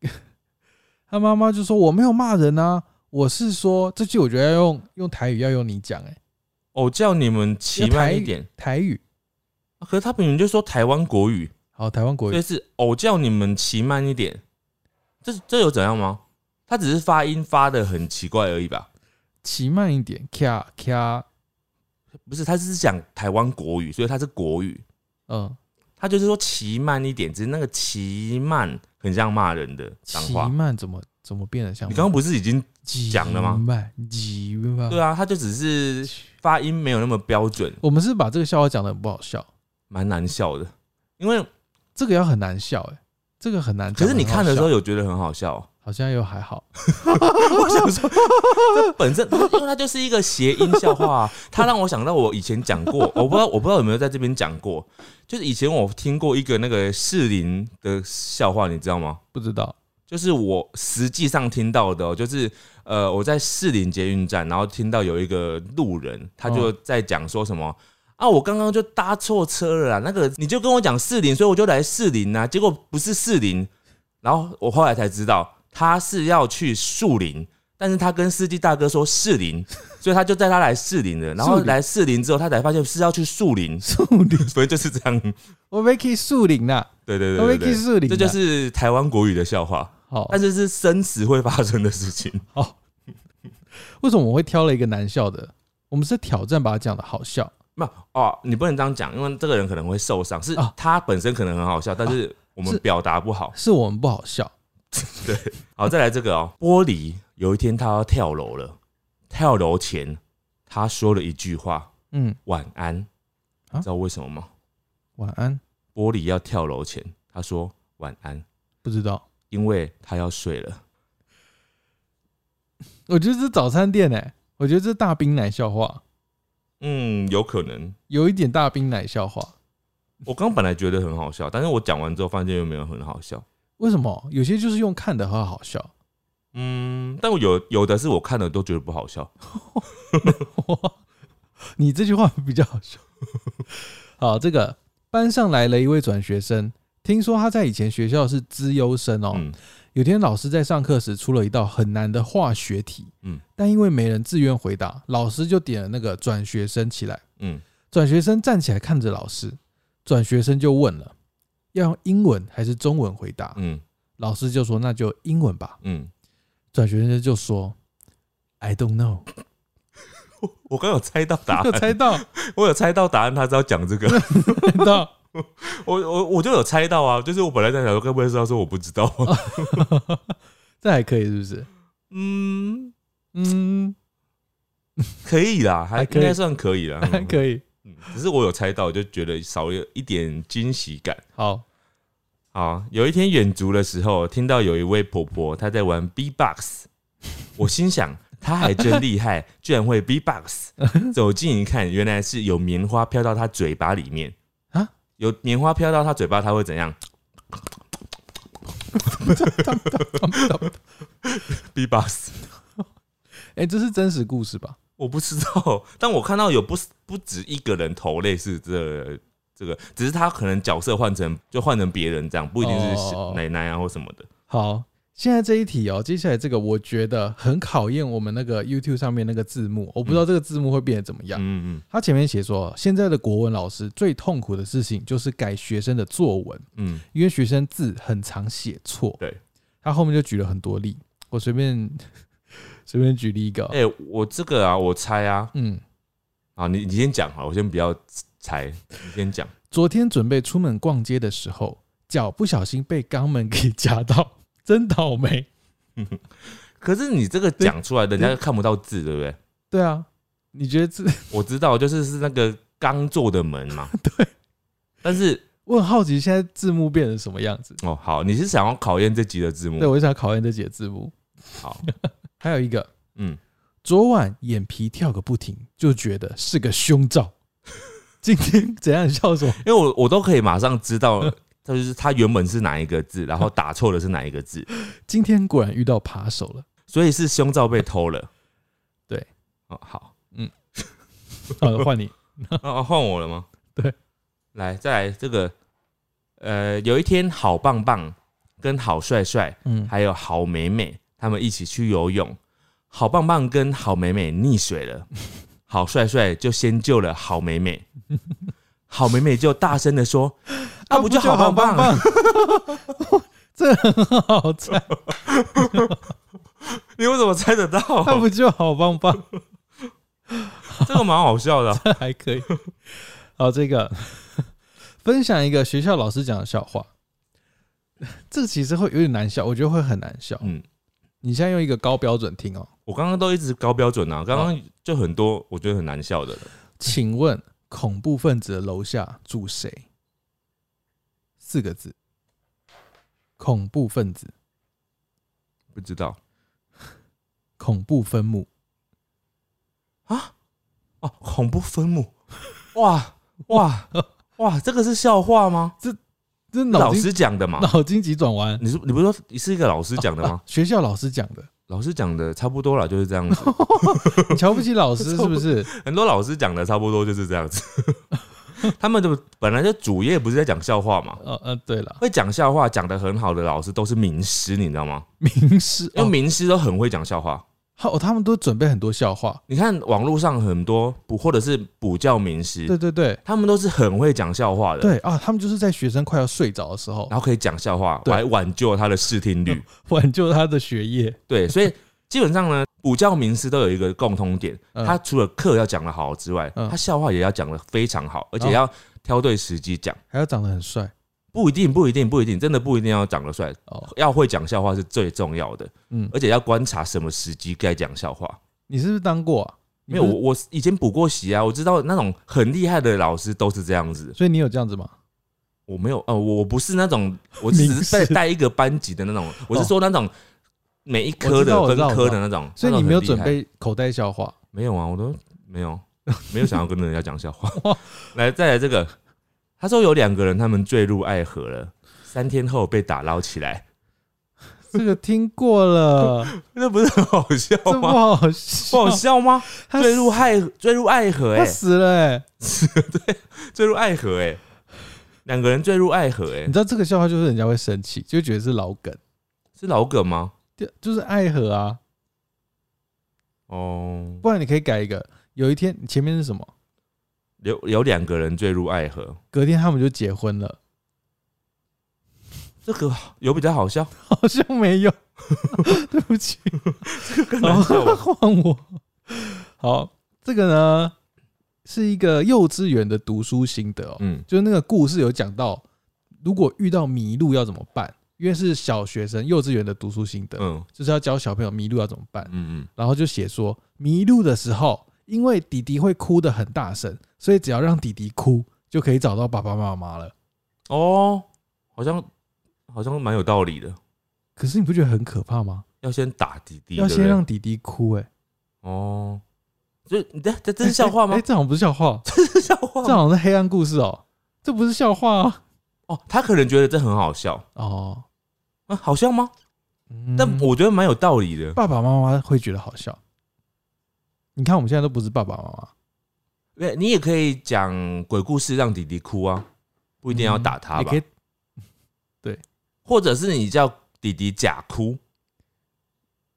[SPEAKER 1] 他妈妈就说：“我没有骂人啊，我是说这句我觉得要用用台语要用你讲，哎，
[SPEAKER 2] 我哦叫你们骑慢一点，
[SPEAKER 1] 台语。
[SPEAKER 2] 啊可是他本人就说台湾国语，
[SPEAKER 1] 好，台湾国语
[SPEAKER 2] 所以是偶叫你们骑慢一点。这这有怎样吗？他只是发音发的很奇怪而已吧？
[SPEAKER 1] 骑慢一点，卡卡，
[SPEAKER 2] 不是，他是讲台湾国语，所以他是国语。
[SPEAKER 1] 嗯，
[SPEAKER 2] 他就是说骑慢一点，只是那个骑慢很像骂人的脏
[SPEAKER 1] 骑
[SPEAKER 2] 话。
[SPEAKER 1] 慢怎么怎么变得像？
[SPEAKER 2] 你刚刚不是已经讲了吗
[SPEAKER 1] 慢，
[SPEAKER 2] 对啊？他就只是发音没有那么标准，
[SPEAKER 1] 我们是把这个笑话讲的很不好笑，
[SPEAKER 2] 蛮难笑的。因为
[SPEAKER 1] 这个要很难笑，哎，这个很难。
[SPEAKER 2] 可是你看的时候有觉得很好笑哦、
[SPEAKER 1] 好像又还好，
[SPEAKER 2] 我想说，这本身因为它就是一个谐音笑话、啊，它让我想到我以前讲过，我不知道我不知道有没有在这边讲过，就是以前我听过一个那个士林的笑话，你知道吗？
[SPEAKER 1] 不知道，
[SPEAKER 2] 就是我实际上听到的、哦，就是呃，我在士林捷运站，然后听到有一个路人，他就在讲说什么。啊！我刚刚就搭错车了啦，那个你就跟我讲四林，所以我就来四林啊，结果不是四林，然后我后来才知道他是要去树林，但是他跟司机大哥说四林，所以他就带他来四林了。然后来四林之后，他才发现是要去树林，
[SPEAKER 1] 树林，
[SPEAKER 2] 所以就是这样。
[SPEAKER 1] 我没去树林呐，
[SPEAKER 2] 对对
[SPEAKER 1] 我没
[SPEAKER 2] 对对对，
[SPEAKER 1] 去树林啊，
[SPEAKER 2] 这就是台湾国语的笑话，
[SPEAKER 1] 好
[SPEAKER 2] 但是是生死会发生的事情。
[SPEAKER 1] 好。为什么我会挑了一个难笑的？我们是挑战把它讲的好笑，
[SPEAKER 2] 没有哦，你不能这样讲，因为这个人可能会受伤。是
[SPEAKER 1] 啊
[SPEAKER 2] 他本身可能很好笑，但是我们
[SPEAKER 1] 是
[SPEAKER 2] 表达不好。
[SPEAKER 1] 是我们不好笑。
[SPEAKER 2] 对好，再来这个哦。玻璃有一天他要跳楼了，跳楼前他说了一句话
[SPEAKER 1] 嗯，“
[SPEAKER 2] 晚安”，
[SPEAKER 1] 啊
[SPEAKER 2] 你知道为什么吗？
[SPEAKER 1] 晚安，
[SPEAKER 2] 玻璃要跳楼前他说“晚安
[SPEAKER 1] 不知道。”，
[SPEAKER 2] 因为他要睡了。
[SPEAKER 1] 我觉得这是早餐店哎、我觉得这是大冰奶笑话，
[SPEAKER 2] 嗯，有可能。
[SPEAKER 1] 有一点大冰奶笑话。
[SPEAKER 2] 我刚本来觉得很好笑，但是我讲完之后发现又没有很好笑。
[SPEAKER 1] 为什么？有些就是用看的很好笑。
[SPEAKER 2] 嗯，但我有有的是我看了都觉得不好笑。
[SPEAKER 1] 你这句话比较好笑。好，这个班上来了一位转学生，听说他在以前学校是资优生哦。
[SPEAKER 2] 嗯
[SPEAKER 1] 有天老师在上课时出了一道很难的化学题，
[SPEAKER 2] 嗯
[SPEAKER 1] 但因为没人自愿回答，老师就点了那个转学生起来。
[SPEAKER 2] 嗯，
[SPEAKER 1] 转学生站起来看着老师，转学生就问了，要用英文还是中文回答？
[SPEAKER 2] 嗯
[SPEAKER 1] 老师就说那就英文吧。
[SPEAKER 2] 嗯，
[SPEAKER 1] 转学生就说 I don't know，
[SPEAKER 2] 我刚有猜到答案
[SPEAKER 1] 有
[SPEAKER 2] 案，
[SPEAKER 1] 猜到，
[SPEAKER 2] 我有猜到答案，他是要讲这个。
[SPEAKER 1] 猜到，
[SPEAKER 2] 我我我就有猜到啊，就是我本来在想说，该不会是他说我不知道？
[SPEAKER 1] 这还可以是不是？
[SPEAKER 2] 嗯，
[SPEAKER 1] 嗯，
[SPEAKER 2] 可以啦，还应该算可以啦，
[SPEAKER 1] 还可以。
[SPEAKER 2] 嗯只是我有猜到，我就觉得少了一点惊喜感。
[SPEAKER 1] 好，
[SPEAKER 2] 好，有一天远足的时候，听到有一位婆婆她在玩 B-box，我心想她还真厉害，居然会 B-box。走近一看，原来是有棉花飘到她嘴巴里面
[SPEAKER 1] 啊，
[SPEAKER 2] 有棉花飘到他嘴巴，他会怎样？b b o s
[SPEAKER 1] 哎，这是真实故事吧？
[SPEAKER 2] 我不知道，但我看到有不不止一个人投类似这这个，只是他可能角色换成就换成别人这样，不一定是
[SPEAKER 1] 哦
[SPEAKER 2] 奶奶啊或什么的。
[SPEAKER 1] 好，现在这一题哦，接下来这个我觉得很考验我们那个 YouTube 上面那个字幕，我不知道这个字幕会变得怎么样。
[SPEAKER 2] 嗯嗯
[SPEAKER 1] 他前面写说，现在的国文老师最痛苦的事情就是改学生的作文，
[SPEAKER 2] 嗯
[SPEAKER 1] 因为学生字很常写错。
[SPEAKER 2] 对，
[SPEAKER 1] 他后面就举了很多例，我随便 随便举例一个哦。
[SPEAKER 2] 哎、我这个啊，我猜啊，
[SPEAKER 1] 嗯，
[SPEAKER 2] 啊，你你先讲好了，我先不要猜，你先讲。
[SPEAKER 1] 昨天准备出门逛街的时候，脚不小心被肛门给夹到，真倒霉。
[SPEAKER 2] 可是你这个讲出来，人家看不到字，对不对？
[SPEAKER 1] 对啊，你觉得这？
[SPEAKER 2] 我知道，就是是那个刚做的门嘛。对。但是
[SPEAKER 1] 我很好奇现在字幕变成什么样子。
[SPEAKER 2] 哦，好，你是想要考验这集的字幕？
[SPEAKER 1] 对，我就想考验这几个字幕。
[SPEAKER 2] 好，
[SPEAKER 1] 还有一个，
[SPEAKER 2] 嗯，
[SPEAKER 1] 昨晚眼皮跳个不停，就觉得是个胸罩。今天怎样笑什么？
[SPEAKER 2] 因为我我都可以马上知道，就是他原本是哪一个字，然后打错的是哪一个字，
[SPEAKER 1] 今天果然遇到扒手了。
[SPEAKER 2] 所以是胸罩被偷了。
[SPEAKER 1] 对，
[SPEAKER 2] 哦好，
[SPEAKER 1] 好，换你。
[SPEAKER 2] 哦换我了吗？
[SPEAKER 1] 对，
[SPEAKER 2] 来再来这个，呃，有一天好棒棒跟好帅帅
[SPEAKER 1] 嗯，
[SPEAKER 2] 还有好美美他们一起去游泳，好棒棒跟好美美溺水了，好帅帅就先救了好美美，好美美就大声的说：“啊，不就好棒棒？
[SPEAKER 1] 棒？这很好猜，
[SPEAKER 2] 你为什么猜得到？
[SPEAKER 1] 那不就好棒棒？
[SPEAKER 2] 这个蛮好笑的啊、
[SPEAKER 1] 这还可以。好，这个分享一个学校老师讲的笑话，这个其实会有点难笑，我觉得会很难笑。
[SPEAKER 2] 嗯，
[SPEAKER 1] 你现在用一个高标准听哦，
[SPEAKER 2] 我刚刚都一直高标准啊，刚刚就很多我觉得很难笑的了。
[SPEAKER 1] 请问恐怖分子的楼下住谁？四个字，恐怖分子，
[SPEAKER 2] 不知道
[SPEAKER 1] 恐怖分母。
[SPEAKER 2] 啊？哦，恐怖分母，哇哇哇，这个是笑话吗？
[SPEAKER 1] 这脑筋
[SPEAKER 2] 老师讲的嘛？
[SPEAKER 1] 脑筋急转弯，
[SPEAKER 2] 你是你不是说你是一个老师讲的吗？
[SPEAKER 1] 学校老师讲的，
[SPEAKER 2] 老师讲的差不多了，就是这样子。
[SPEAKER 1] 你 瞧不起老师是不是？
[SPEAKER 2] 很多老师讲的差不多就是这样子。他们的本来就主业不是在讲笑话嘛，
[SPEAKER 1] 哦，呃，对了，
[SPEAKER 2] 会讲笑话讲的很好的老师都是名师，你知道吗？
[SPEAKER 1] 名师
[SPEAKER 2] 因为
[SPEAKER 1] 哦，
[SPEAKER 2] 名师都很会讲笑话。
[SPEAKER 1] 好，他们都准备很多笑话。
[SPEAKER 2] 你看网络上很多补或者是补教名师，
[SPEAKER 1] 对对对
[SPEAKER 2] 他们都是很会讲笑话的，
[SPEAKER 1] 对啊，他们就是在学生快要睡着的时候
[SPEAKER 2] 然后可以讲笑话
[SPEAKER 1] 对
[SPEAKER 2] 来挽救他的视听率。
[SPEAKER 1] 挽救他的学业。
[SPEAKER 2] 对，所以基本上呢，补教名师都有一个共通点，
[SPEAKER 1] 嗯
[SPEAKER 2] 他除了课要讲得好之外，
[SPEAKER 1] 嗯
[SPEAKER 2] 他笑话也要讲得非常好，而且要挑对时机讲。
[SPEAKER 1] 还要长得很帅
[SPEAKER 2] 不一定，不一定，不一定，真的不一定要长得帅，
[SPEAKER 1] 哦。
[SPEAKER 2] 要会讲笑话是最重要的，
[SPEAKER 1] 嗯，
[SPEAKER 2] 而且要观察什么时机该讲笑话。
[SPEAKER 1] 你是不是当过啊？
[SPEAKER 2] 没有，我我以前补过习啊，我知道那种很厉害的老师都是这样子。
[SPEAKER 1] 所以你有这样子吗？
[SPEAKER 2] 我没有，呃，我不是那种，我只是在带一个班级的那种，我是说那种每一科的分科的那种。
[SPEAKER 1] 所以你没有准？备口袋笑话？
[SPEAKER 2] 没有啊，我都没有，没有想要跟人家讲笑话。来，再来这个，他说有两个人他们坠入爱河了，三天后被打捞起来，
[SPEAKER 1] 这个听过了，
[SPEAKER 2] 那不是很好笑
[SPEAKER 1] 这不
[SPEAKER 2] 吗？
[SPEAKER 1] 好
[SPEAKER 2] 不
[SPEAKER 1] 笑
[SPEAKER 2] 好。笑吗？
[SPEAKER 1] 他
[SPEAKER 2] 坠入爱坠入爱河、
[SPEAKER 1] 他
[SPEAKER 2] 哎，
[SPEAKER 1] 死了哎 对！
[SPEAKER 2] 坠入爱河、哎，两个人坠入爱河、哎
[SPEAKER 1] 你，知道这个笑话就是人家会生气，就觉得是老梗，
[SPEAKER 2] 是老梗吗？
[SPEAKER 1] 就就是爱河啊。
[SPEAKER 2] 哦，
[SPEAKER 1] 不然你可以改一个，有一天你前面是什么？
[SPEAKER 2] 有有两个人坠入爱河，
[SPEAKER 1] 隔天他们就结婚了，
[SPEAKER 2] 这个有比较好笑，
[SPEAKER 1] 好像没有，对不起，
[SPEAKER 2] 更难笑吧？
[SPEAKER 1] 换我。好，这个呢是一个幼稚园的读书心得哦，
[SPEAKER 2] 嗯。
[SPEAKER 1] 就是那个故事有讲到，如果遇到迷路要怎么办？因为是小学生幼稚园的读书心得，
[SPEAKER 2] 嗯。
[SPEAKER 1] 就是要教小朋友迷路要怎么办。
[SPEAKER 2] 嗯嗯。
[SPEAKER 1] 然后就写说，迷路的时候，因为弟弟会哭得很大声，所以只要让弟弟哭，就可以找到爸爸妈妈了。
[SPEAKER 2] 嗯，哦，好像好像蛮有道理的，
[SPEAKER 1] 可是你不觉得很可怕吗？
[SPEAKER 2] 要先打弟弟，
[SPEAKER 1] 要先让弟弟哭、欸，哎，
[SPEAKER 2] 哦，所以你这这这是笑话吗
[SPEAKER 1] 哎、？这好像不是笑话，
[SPEAKER 2] 这是笑话？
[SPEAKER 1] 这好像是黑暗故事哦、这不是笑话啊。
[SPEAKER 2] 哦，他可能觉得这很好笑
[SPEAKER 1] 哦，
[SPEAKER 2] 啊，好笑吗？
[SPEAKER 1] 嗯
[SPEAKER 2] 但我觉得蛮有道理的。
[SPEAKER 1] 爸爸妈妈会觉得好笑。你看，我们现在都不是爸爸妈妈，
[SPEAKER 2] 对你也可以讲鬼故事让弟弟哭啊，不一定要打他吧
[SPEAKER 1] 嗯可，以
[SPEAKER 2] 或者是你叫弟弟假哭，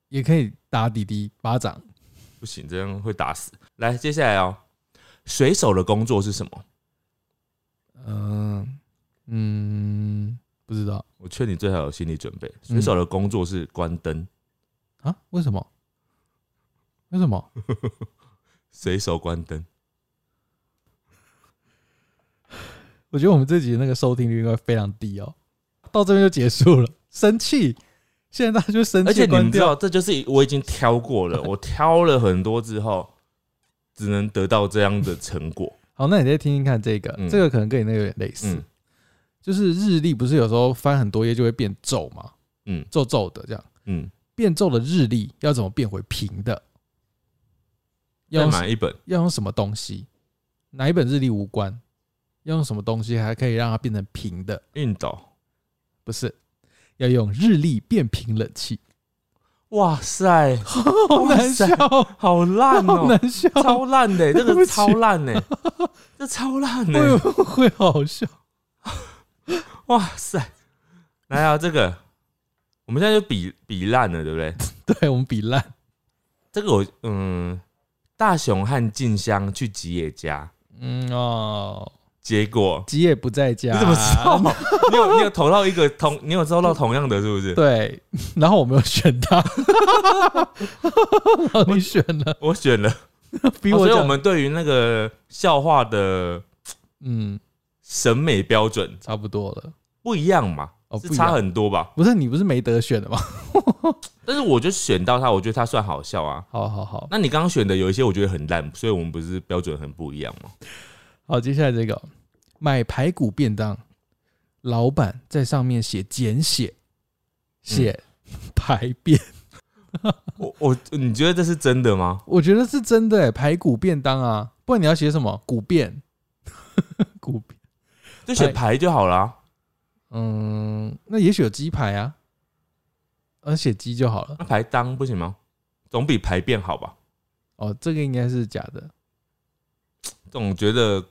[SPEAKER 1] 也可以打弟弟巴掌。
[SPEAKER 2] 不行，这样会打死。来，接下来哦，水手的工作是什么？
[SPEAKER 1] 嗯嗯，不知道
[SPEAKER 2] 我劝你最好有心理准备。水手的工作是关灯，
[SPEAKER 1] 啊？为什么？为什么？
[SPEAKER 2] 随手关灯。
[SPEAKER 1] 我觉得我们这集那个收听率应该非常低哦。到这边就结束了，生气。现在大家就生气
[SPEAKER 2] 而且
[SPEAKER 1] 关掉。
[SPEAKER 2] 你们知道，这就是我已经挑过了，我挑了很多之后，只能得到这样的成果。
[SPEAKER 1] 好，那你再听听看这个，
[SPEAKER 2] 嗯
[SPEAKER 1] 这个可能跟你那个有点类似。
[SPEAKER 2] 嗯
[SPEAKER 1] 就是日历不是有时候翻很多页就会变皱嘛，
[SPEAKER 2] 嗯
[SPEAKER 1] 皱皱的这样。
[SPEAKER 2] 嗯，
[SPEAKER 1] 变皱的日历要怎么变回平的？要
[SPEAKER 2] 买一本，
[SPEAKER 1] 要用什么东西？哪一本日历无关？要用什么东西还可以让它变成平的？
[SPEAKER 2] 熨斗。
[SPEAKER 1] 不是，要用日历变频冷气。
[SPEAKER 2] 哇塞，
[SPEAKER 1] 好难笑，
[SPEAKER 2] 好烂
[SPEAKER 1] 好
[SPEAKER 2] 哦、
[SPEAKER 1] 难笑，
[SPEAKER 2] 超烂的、这个超烂呢、这超烂呢、
[SPEAKER 1] 会会好笑。
[SPEAKER 2] 哇塞，来啊，这个我们现在就比比烂了，对不对？
[SPEAKER 1] 对我们比烂，
[SPEAKER 2] 这个我嗯，大雄和静香去吉野家，
[SPEAKER 1] 嗯哦，
[SPEAKER 2] 结果
[SPEAKER 1] 吉野不在家，
[SPEAKER 2] 你怎么知道？你有你有投到一个同，你有收到同样的，是不是？
[SPEAKER 1] 对，然后我没有选他，你选了，
[SPEAKER 2] 我选了，哦所以
[SPEAKER 1] 比我讲
[SPEAKER 2] 我们对于那个笑话的
[SPEAKER 1] 嗯。
[SPEAKER 2] 审美标准
[SPEAKER 1] 差不多了。
[SPEAKER 2] 不一样嘛，
[SPEAKER 1] 哦，
[SPEAKER 2] 是差很多吧？
[SPEAKER 1] 不是你不是没得选的吗？
[SPEAKER 2] 但是我就选到他，我觉得他算好笑啊。
[SPEAKER 1] 好好好
[SPEAKER 2] 那你刚刚选的有一些我觉得很烂，所以我们不是标准很不一样吗？
[SPEAKER 1] 好，接下来这个买排骨便当，老板在上面写简写，写排便，
[SPEAKER 2] 我我你觉得这是真的吗？
[SPEAKER 1] 我觉得是真的哎，排骨便当啊，不然你要写什么骨便？骨便，
[SPEAKER 2] 就写排就好了啊。
[SPEAKER 1] 嗯，那也许有鸡排啊，呃，写鸡就好了。
[SPEAKER 2] 那排当不行吗？总比排便好吧？
[SPEAKER 1] 哦，这个应该是假的。
[SPEAKER 2] 总觉得，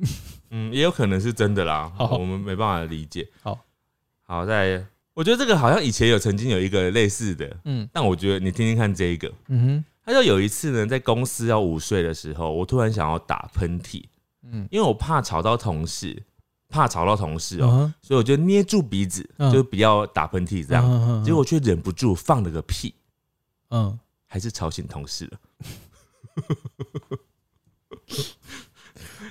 [SPEAKER 2] 嗯，也有可能是真的啦。
[SPEAKER 1] 好
[SPEAKER 2] 我们没办法理解。
[SPEAKER 1] 好，
[SPEAKER 2] 好，在我觉得这个好像以前有曾经有一个类似的，
[SPEAKER 1] 嗯
[SPEAKER 2] 但我觉得你听听看这一个。
[SPEAKER 1] 嗯哼
[SPEAKER 2] 他就有一次呢，在公司要午睡的时候，我突然想要打喷嚏，
[SPEAKER 1] 嗯，
[SPEAKER 2] 因为我怕吵到同事，怕吵到同事哦、
[SPEAKER 1] 嗯
[SPEAKER 2] 所以我就捏住鼻子，
[SPEAKER 1] 嗯
[SPEAKER 2] 就不要打喷嚏这样。
[SPEAKER 1] 样
[SPEAKER 2] 结果却忍不住放了个屁，
[SPEAKER 1] 嗯，
[SPEAKER 2] 还是吵醒同事了。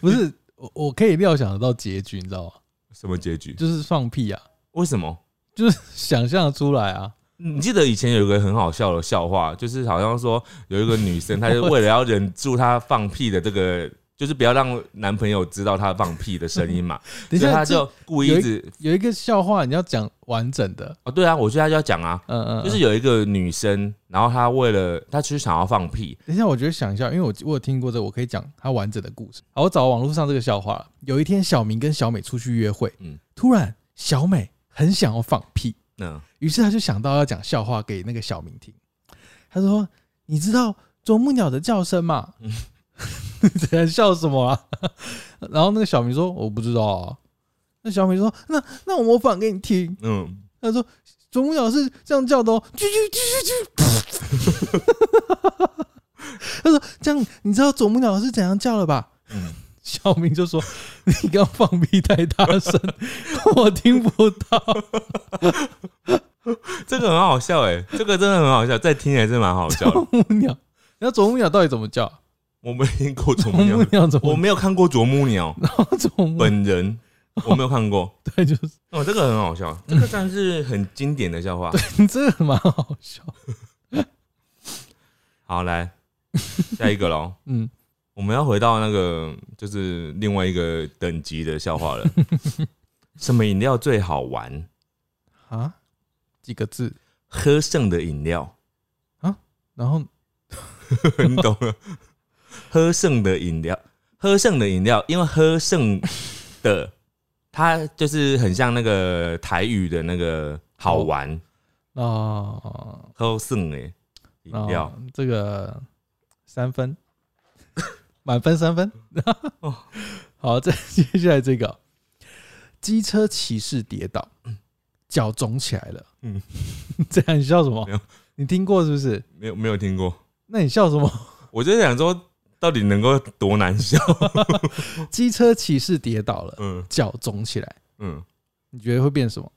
[SPEAKER 1] 不是我我可以料想得到结局，你知道吗？
[SPEAKER 2] 什么结局？
[SPEAKER 1] 就是放屁啊，
[SPEAKER 2] 为什么？
[SPEAKER 1] 就是想象出来啊。
[SPEAKER 2] 你记得以前有一个很好笑的笑话，就是好像说有一个女生，她就为了要忍住她放屁的这个，就是不要让男朋友知道她放屁的声音嘛，
[SPEAKER 1] 等一下，这
[SPEAKER 2] 所以她就故意一直
[SPEAKER 1] 有一个笑话，你要讲完整的。
[SPEAKER 2] 哦，对啊，我觉得她就要讲啊，
[SPEAKER 1] 嗯嗯，
[SPEAKER 2] 就是有一个女生，然后她为了她其实想要放屁，
[SPEAKER 1] 等一下，我觉得想一下，因为我我有听过这个，我可以讲她完整的故事。好，我找网络上这个笑话了。有一天，小明跟小美出去约会，
[SPEAKER 2] 嗯
[SPEAKER 1] 突然小美很想要放屁，
[SPEAKER 2] 嗯，
[SPEAKER 1] 于是他就想到要讲笑话给那个小明听。他说：“你知道啄木鸟的叫声吗？”
[SPEAKER 2] 嗯
[SPEAKER 1] 在笑什么啊？然后那个小明说：“我不知道啊。”那小明说：“那那我模仿给你听。
[SPEAKER 2] 嗯，”
[SPEAKER 1] 他说：“啄木鸟是这样叫的哦，啾啾啾啾啾。” 他说：“这样你知道啄木鸟是怎样叫的吧？”
[SPEAKER 2] 嗯
[SPEAKER 1] 小明就说：“你刚放屁太大声，我听不到。
[SPEAKER 2] 这个很好笑哎，这个真的很好笑，再听还是蛮好笑的。
[SPEAKER 1] 啄木鸟，那啄木鸟到底怎么叫？
[SPEAKER 2] 我没听过啄
[SPEAKER 1] 啄木
[SPEAKER 2] 木鸟，
[SPEAKER 1] 鸟怎么？
[SPEAKER 2] 我没有看过啄木鸟本人，我没有看过。
[SPEAKER 1] 对，就是
[SPEAKER 2] 哦，这个很好笑，这个算是很经典的笑话。
[SPEAKER 1] 这个蛮好笑。
[SPEAKER 2] 好，来下一个喽。
[SPEAKER 1] 嗯，
[SPEAKER 2] 我们要回到那个就是另外一个等级的笑话了。什么饮料最好玩？
[SPEAKER 1] 啊，几个字，
[SPEAKER 2] 喝剩的饮料啊，
[SPEAKER 1] 然后
[SPEAKER 2] 你懂了？喝剩的饮料，喝剩的饮料，因为喝剩的，它就是很像那个台语的那个好玩，
[SPEAKER 1] 哦
[SPEAKER 2] 喝剩的饮料
[SPEAKER 1] 啊。，这个三分，满分三分。
[SPEAKER 2] 哦
[SPEAKER 1] 好，再接下来这个，机车骑士跌倒，脚肿起来了。
[SPEAKER 2] 嗯
[SPEAKER 1] 嗯，这样你笑什么
[SPEAKER 2] 没有？
[SPEAKER 1] 你听过是不是？
[SPEAKER 2] 没有没有听过，
[SPEAKER 1] 那你笑什么？
[SPEAKER 2] 我就想说，到底能够多难笑？
[SPEAKER 1] 机车骑士跌倒了，
[SPEAKER 2] 嗯
[SPEAKER 1] 脚肿起来，
[SPEAKER 2] 嗯，
[SPEAKER 1] 你觉得会变什么？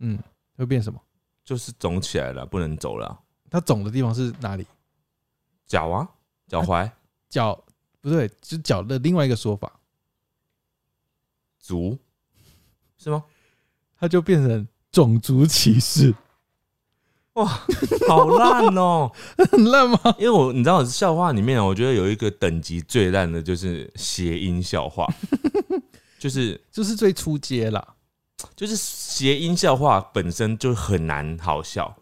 [SPEAKER 1] 嗯，会变什么？
[SPEAKER 2] 就是肿起来了，不能走了啊。
[SPEAKER 1] 它肿的地方是哪里？
[SPEAKER 2] 脚啊，脚踝、
[SPEAKER 1] 脚不对，就是脚的另外一个说法，
[SPEAKER 2] 足是吗？
[SPEAKER 1] 它就变成种族歧视，
[SPEAKER 2] 哇，好烂哦！
[SPEAKER 1] 很烂吗？
[SPEAKER 2] 因为我你知道笑话里面，我觉得有一个等级最烂的就是谐音笑话，就是
[SPEAKER 1] 就是最出街啦。
[SPEAKER 2] 就是谐音笑话本身就很难好笑。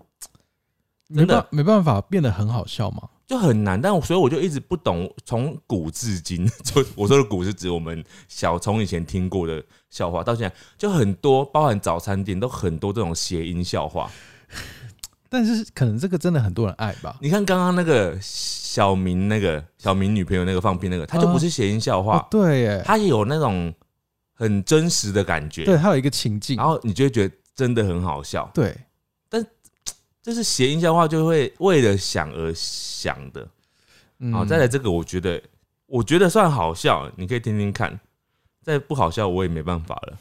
[SPEAKER 1] 没
[SPEAKER 2] 真的
[SPEAKER 1] 办没办法变得很好笑嘛？
[SPEAKER 2] 就很难。但我所以我就一直不懂，从古至今，就我说的古是指我们小从以前听过的笑话，到现在就很多，包含早餐店都很多这种谐音笑话。
[SPEAKER 1] 但是可能这个真的很多人爱吧？
[SPEAKER 2] 你看刚刚那个小明那个小明女朋友那个放屁那个，他就不是谐音笑话
[SPEAKER 1] 哦，，对耶，
[SPEAKER 2] 他也有那种很真实的感觉，
[SPEAKER 1] 对，他有一个情境
[SPEAKER 2] 然，后你就会觉得真的很好笑。
[SPEAKER 1] 对，但
[SPEAKER 2] 就是谐音笑话就会为了想而想的。
[SPEAKER 1] 嗯
[SPEAKER 2] 好，再来这个，我觉得我觉得算好笑，你可以听听看。再不好笑，我也没办法了。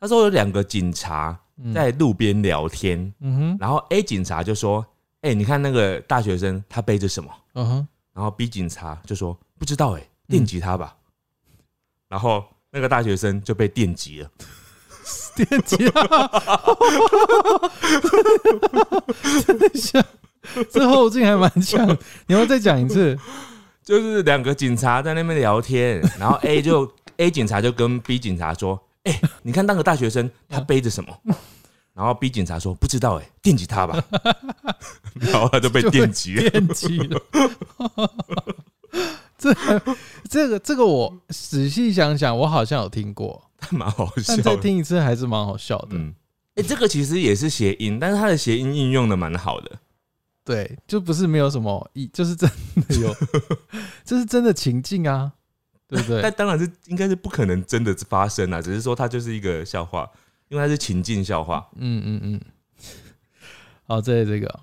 [SPEAKER 2] 他说有两个警察
[SPEAKER 1] 嗯
[SPEAKER 2] 在路边聊天，
[SPEAKER 1] 嗯哼，
[SPEAKER 2] 然后 A 警察就说：“哎、你看那个大学生他背着什么
[SPEAKER 1] 嗯哼，？”
[SPEAKER 2] 然后 B 警察就说：“不知道哎、电吉他吧。然后那个大学生就被电击了。
[SPEAKER 1] 电击啊！真的像，这后劲还蛮强，你要再讲一次？
[SPEAKER 2] 就是两个警察在那边聊天，然后 A 就 A 警察就跟 B 警察说：“哎、你看那个大学生他背着什么？” 然后 B 警察说：“不知道哎、电击他吧。”然后他就被电击了。
[SPEAKER 1] 电击了。这 这个这个我仔细想想，我好像有听过，
[SPEAKER 2] 蛮好笑
[SPEAKER 1] 但再
[SPEAKER 2] 的。
[SPEAKER 1] 听一次还是蛮好笑的。
[SPEAKER 2] 嗯，哎、这个其实也是谐音，但是它的谐音应用的蛮好的。
[SPEAKER 1] 对，就不是没有什么意，就是真的有，这是真的情境啊，对不对
[SPEAKER 2] 但？当然是应该是不可能真的发生啊，只是说它就是一个笑话，因为它是情境笑话。
[SPEAKER 1] 嗯嗯嗯。好，这这个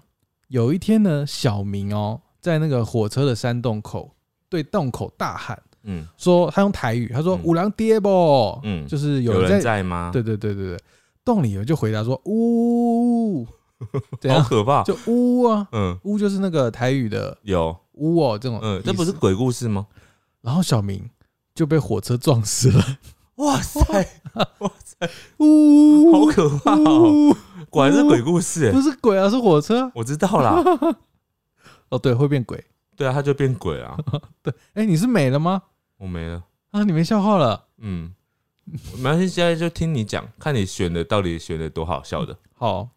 [SPEAKER 1] 有一天呢，小明哦，在那个火车的山洞口对洞口大喊
[SPEAKER 2] 嗯
[SPEAKER 1] 说，他用台语，他说
[SPEAKER 2] 嗯“
[SPEAKER 1] 五郎爹不”，
[SPEAKER 2] 嗯，
[SPEAKER 1] 就是有
[SPEAKER 2] 有人
[SPEAKER 1] 人在，
[SPEAKER 2] 在吗？
[SPEAKER 1] 对对对对对，洞里有人就回答说“呜 ”？
[SPEAKER 2] 好可怕。
[SPEAKER 1] 就“呜”啊，“
[SPEAKER 2] 嗯，
[SPEAKER 1] 呜”就是那个台语的
[SPEAKER 2] 有，“
[SPEAKER 1] 呜”哦，这种
[SPEAKER 2] 嗯，这不是鬼故事吗？
[SPEAKER 1] 然后小明就被火车撞死了，
[SPEAKER 2] 哇塞，哇塞，
[SPEAKER 1] 呜，
[SPEAKER 2] 好可怕哦！
[SPEAKER 1] 呜
[SPEAKER 2] 果然是鬼故事
[SPEAKER 1] 不
[SPEAKER 2] 欸，
[SPEAKER 1] 是鬼啊，是火车。
[SPEAKER 2] 我知道啦。
[SPEAKER 1] 哦，对，会变鬼。
[SPEAKER 2] 对啊，他就变鬼啊！
[SPEAKER 1] 对，哎，你是美了吗？
[SPEAKER 2] 我没了。
[SPEAKER 1] 啊，你没笑话了。
[SPEAKER 2] 嗯，没关系，现在就听你讲，看你选的到底选的多好笑的。
[SPEAKER 1] 好，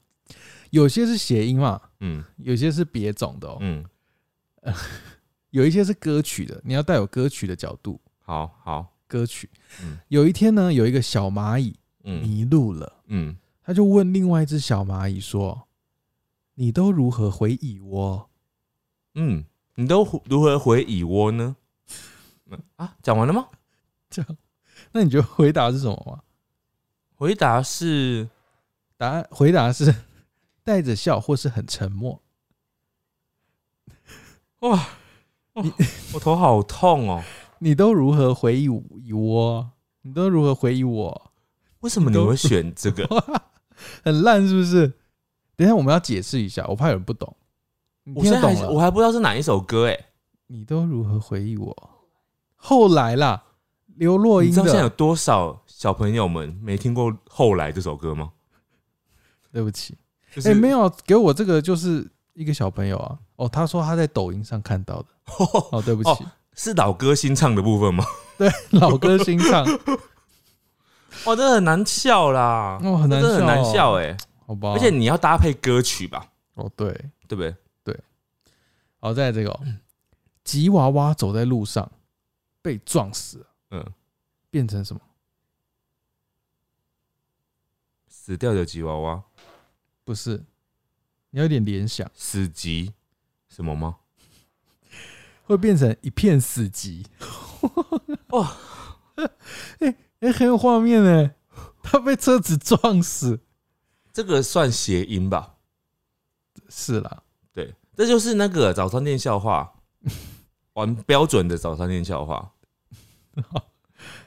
[SPEAKER 1] 有些是谐音嘛，
[SPEAKER 2] 嗯
[SPEAKER 1] 有些是别种的哦，
[SPEAKER 2] 嗯，
[SPEAKER 1] 有一些是歌曲的，你要带有歌曲的角度。
[SPEAKER 2] 好好，
[SPEAKER 1] 歌曲
[SPEAKER 2] 嗯，
[SPEAKER 1] 有一天呢，有一个小蚂蚁
[SPEAKER 2] 嗯
[SPEAKER 1] 迷路了，
[SPEAKER 2] 嗯，
[SPEAKER 1] 他就问另外一只小蚂蚁说：“你都如何回蚁窝
[SPEAKER 2] 嗯，你都如何回蚁窝呢？嗯啊，讲完了吗？？”
[SPEAKER 1] 这样，那你觉得回答是什么吗？
[SPEAKER 2] 回答是
[SPEAKER 1] 答案回答是带着笑或是很沉默。
[SPEAKER 2] 哇，
[SPEAKER 1] 你
[SPEAKER 2] 我头好痛哦！
[SPEAKER 1] 你都如何回蚁蚁窝？你都如何回忆我？
[SPEAKER 2] 为什么你会选这个？
[SPEAKER 1] 很烂是不是？等一下我们要解释一下，我怕有人不懂。你
[SPEAKER 2] 我现在
[SPEAKER 1] 懂了？
[SPEAKER 2] 我还不知道是哪一首歌哎。
[SPEAKER 1] 你都如何回忆我？后来啦，刘若英
[SPEAKER 2] 你知道现在有，多少小朋友们没听过《后来》这首歌吗？
[SPEAKER 1] 对不起，
[SPEAKER 2] 就是
[SPEAKER 1] 哎、没有给我这个就是一个小朋友啊，哦，他说他在抖音上看到的，哦，对不起，
[SPEAKER 2] 哦是老歌新唱的部分吗？
[SPEAKER 1] 对，老歌新唱，
[SPEAKER 2] 哇，真的很难笑啦，
[SPEAKER 1] 哦，很难
[SPEAKER 2] 很难笑，哎、
[SPEAKER 1] 好吧，
[SPEAKER 2] 而且你要搭配歌曲吧，
[SPEAKER 1] 哦，对，
[SPEAKER 2] 对不对？对。
[SPEAKER 1] 好，在这个、哦、吉娃娃走在路上被撞死了，
[SPEAKER 2] 嗯，
[SPEAKER 1] 变成什么？
[SPEAKER 2] 死掉的吉娃娃，
[SPEAKER 1] 不是，你要有点联想，
[SPEAKER 2] 死吉什么吗？
[SPEAKER 1] 会变成一片死寂。
[SPEAKER 2] 哇，
[SPEAKER 1] 哎、哎、很有画面呢，他被车子撞死，
[SPEAKER 2] 这个算谐音吧？
[SPEAKER 1] 是啦，
[SPEAKER 2] 对，这就是那个早餐店笑话，玩标准的早餐店笑话。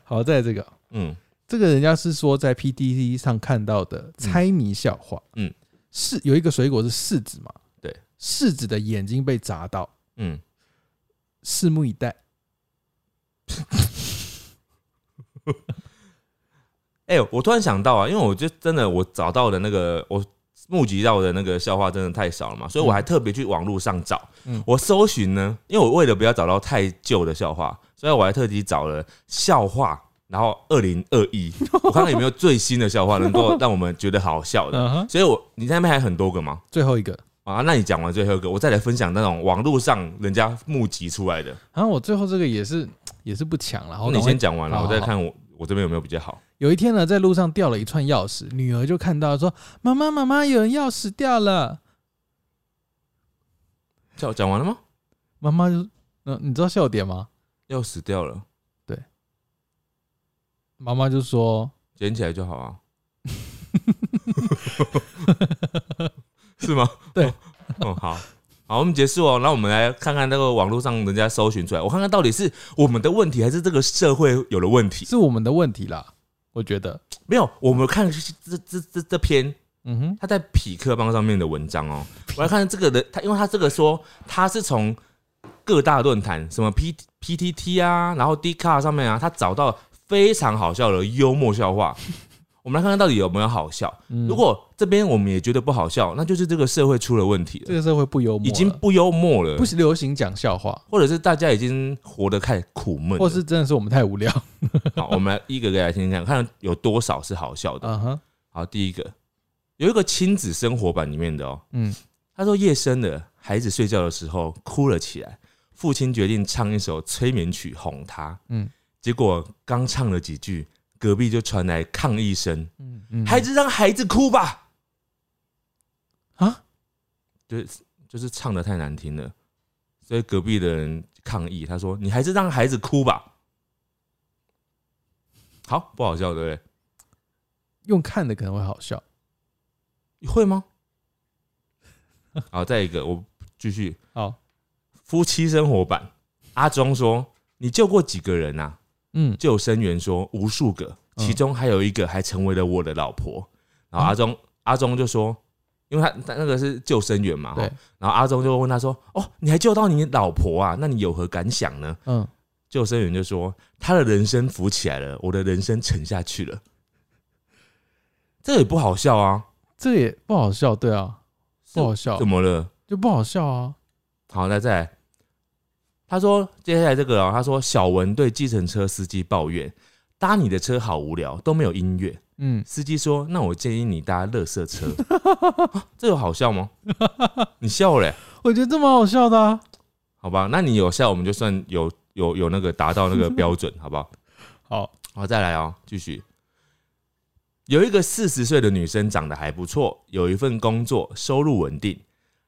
[SPEAKER 1] 好在这个。
[SPEAKER 2] 嗯。
[SPEAKER 1] 这个人家是说在 p d t 上看到的猜谜笑话，
[SPEAKER 2] 嗯，
[SPEAKER 1] 是有一个水果是柿子嘛？
[SPEAKER 2] 对，
[SPEAKER 1] 柿子的眼睛被砸到，
[SPEAKER 2] 嗯，
[SPEAKER 1] 拭目以待。
[SPEAKER 2] 哎、我突然想到啊，因为我就真的我找到的那个我募集到的那个笑话真的太少了嘛，所以我还特别去网络上找。
[SPEAKER 1] 嗯
[SPEAKER 2] 我搜寻呢，因为我为了不要找到太旧的笑话，所以我还特地找了笑话，然后二零二一，我看看有没有最新的笑话能够让我们觉得好笑的。所以我你那边还很多个吗？
[SPEAKER 1] 最后一个
[SPEAKER 2] 啊，那你讲完最后一个，我再来分享那种网络上人家募集出来的。
[SPEAKER 1] 然后我最后这个也是也是不抢了，然后
[SPEAKER 2] 你先讲完了，我再看我我这边有没有比较好。
[SPEAKER 1] 有一天呢，在路上掉了一串钥匙，女儿就看到说：“妈妈，妈妈，有人钥匙掉了。
[SPEAKER 2] 讲讲完了吗？”
[SPEAKER 1] 妈妈就，嗯、你知道笑点吗？
[SPEAKER 2] 钥匙掉了，对
[SPEAKER 1] 妈妈就说
[SPEAKER 2] 捡起来就好啊。是吗？
[SPEAKER 1] 对
[SPEAKER 2] 哦，好。好，我们结束哦。那我们来看看那个网络上人家搜寻出来，我看看到底是我们的问题，还是这个社会有了问题？
[SPEAKER 1] 是我们的问题啦，我觉得，
[SPEAKER 2] 没有，我们看这这这这篇
[SPEAKER 1] 嗯哼，
[SPEAKER 2] 他在匹克邦上面的文章哦，我来看这个的，他因为他这个说他是从各大论坛，什么 P P T T 啊，然后 D 卡上面啊，他找到非常好笑的幽默笑话。我们来看看到底有没有好笑。
[SPEAKER 1] 嗯。
[SPEAKER 2] 如果这边我们也觉得不好笑，那就是这个社会出了问题了，
[SPEAKER 1] 这个社会不幽默了，
[SPEAKER 2] 已经不幽默了。
[SPEAKER 1] 不，流行讲笑话，
[SPEAKER 2] 或者是大家已经活得太苦闷了，
[SPEAKER 1] 或是真的是我们太无聊。
[SPEAKER 2] 好，我们来一个个来听听看，看有多少是好笑的。
[SPEAKER 1] 嗯哼，
[SPEAKER 2] 好，第一个。有一个亲子生活版里面的哦，
[SPEAKER 1] 嗯，
[SPEAKER 2] 他说夜深了，孩子睡觉的时候哭了起来，父亲决定唱一首催眠曲哄他。
[SPEAKER 1] 嗯。
[SPEAKER 2] 结果刚唱了几句，隔壁就传来抗议声
[SPEAKER 1] 嗯嗯，：“
[SPEAKER 2] 孩子让孩子哭吧
[SPEAKER 1] 啊，！”
[SPEAKER 2] 就是就是唱的太难听了，所以隔壁的人抗议，他说：“你还是让孩子哭吧。”好，不好笑对不对
[SPEAKER 1] 用看的可能会好笑。
[SPEAKER 2] 你？会吗？好，再一个，我继续。
[SPEAKER 1] 好，
[SPEAKER 2] 夫妻生活版，阿忠说：“你救过几个人啊？”
[SPEAKER 1] 嗯，
[SPEAKER 2] 救生员说无数个，
[SPEAKER 1] 嗯
[SPEAKER 2] 其中还有一个还成为了我的老婆。然后阿忠、阿忠就说，因为他他那个是救生员嘛，
[SPEAKER 1] 对，
[SPEAKER 2] 然后阿忠就问他说：“哦，你还救到你老婆啊？那你有何感想呢
[SPEAKER 1] 嗯，？”
[SPEAKER 2] 救生员就说：“他的人生浮起来了，我的人生沉下去了。”这也不好笑啊，
[SPEAKER 1] 这也不好笑，对啊，不好笑
[SPEAKER 2] 怎，么了？
[SPEAKER 1] 就不好笑啊。
[SPEAKER 2] 好，那再来。他说接下来这个哦，他说小文对计程车司机抱怨，搭你的车好无聊，都没有音乐。
[SPEAKER 1] 嗯，
[SPEAKER 2] 司机说：“那我建议你搭乐色车。啊这有好笑吗？你笑嘞、
[SPEAKER 1] 我觉得这蛮好笑的啊。
[SPEAKER 2] 好吧？那你有笑，我们就算有有有那个达到那个标准，好不好？
[SPEAKER 1] 好，
[SPEAKER 2] 好，再来哦，继续。有一个四十岁的女生长得还不错，有一份工作，收入稳定。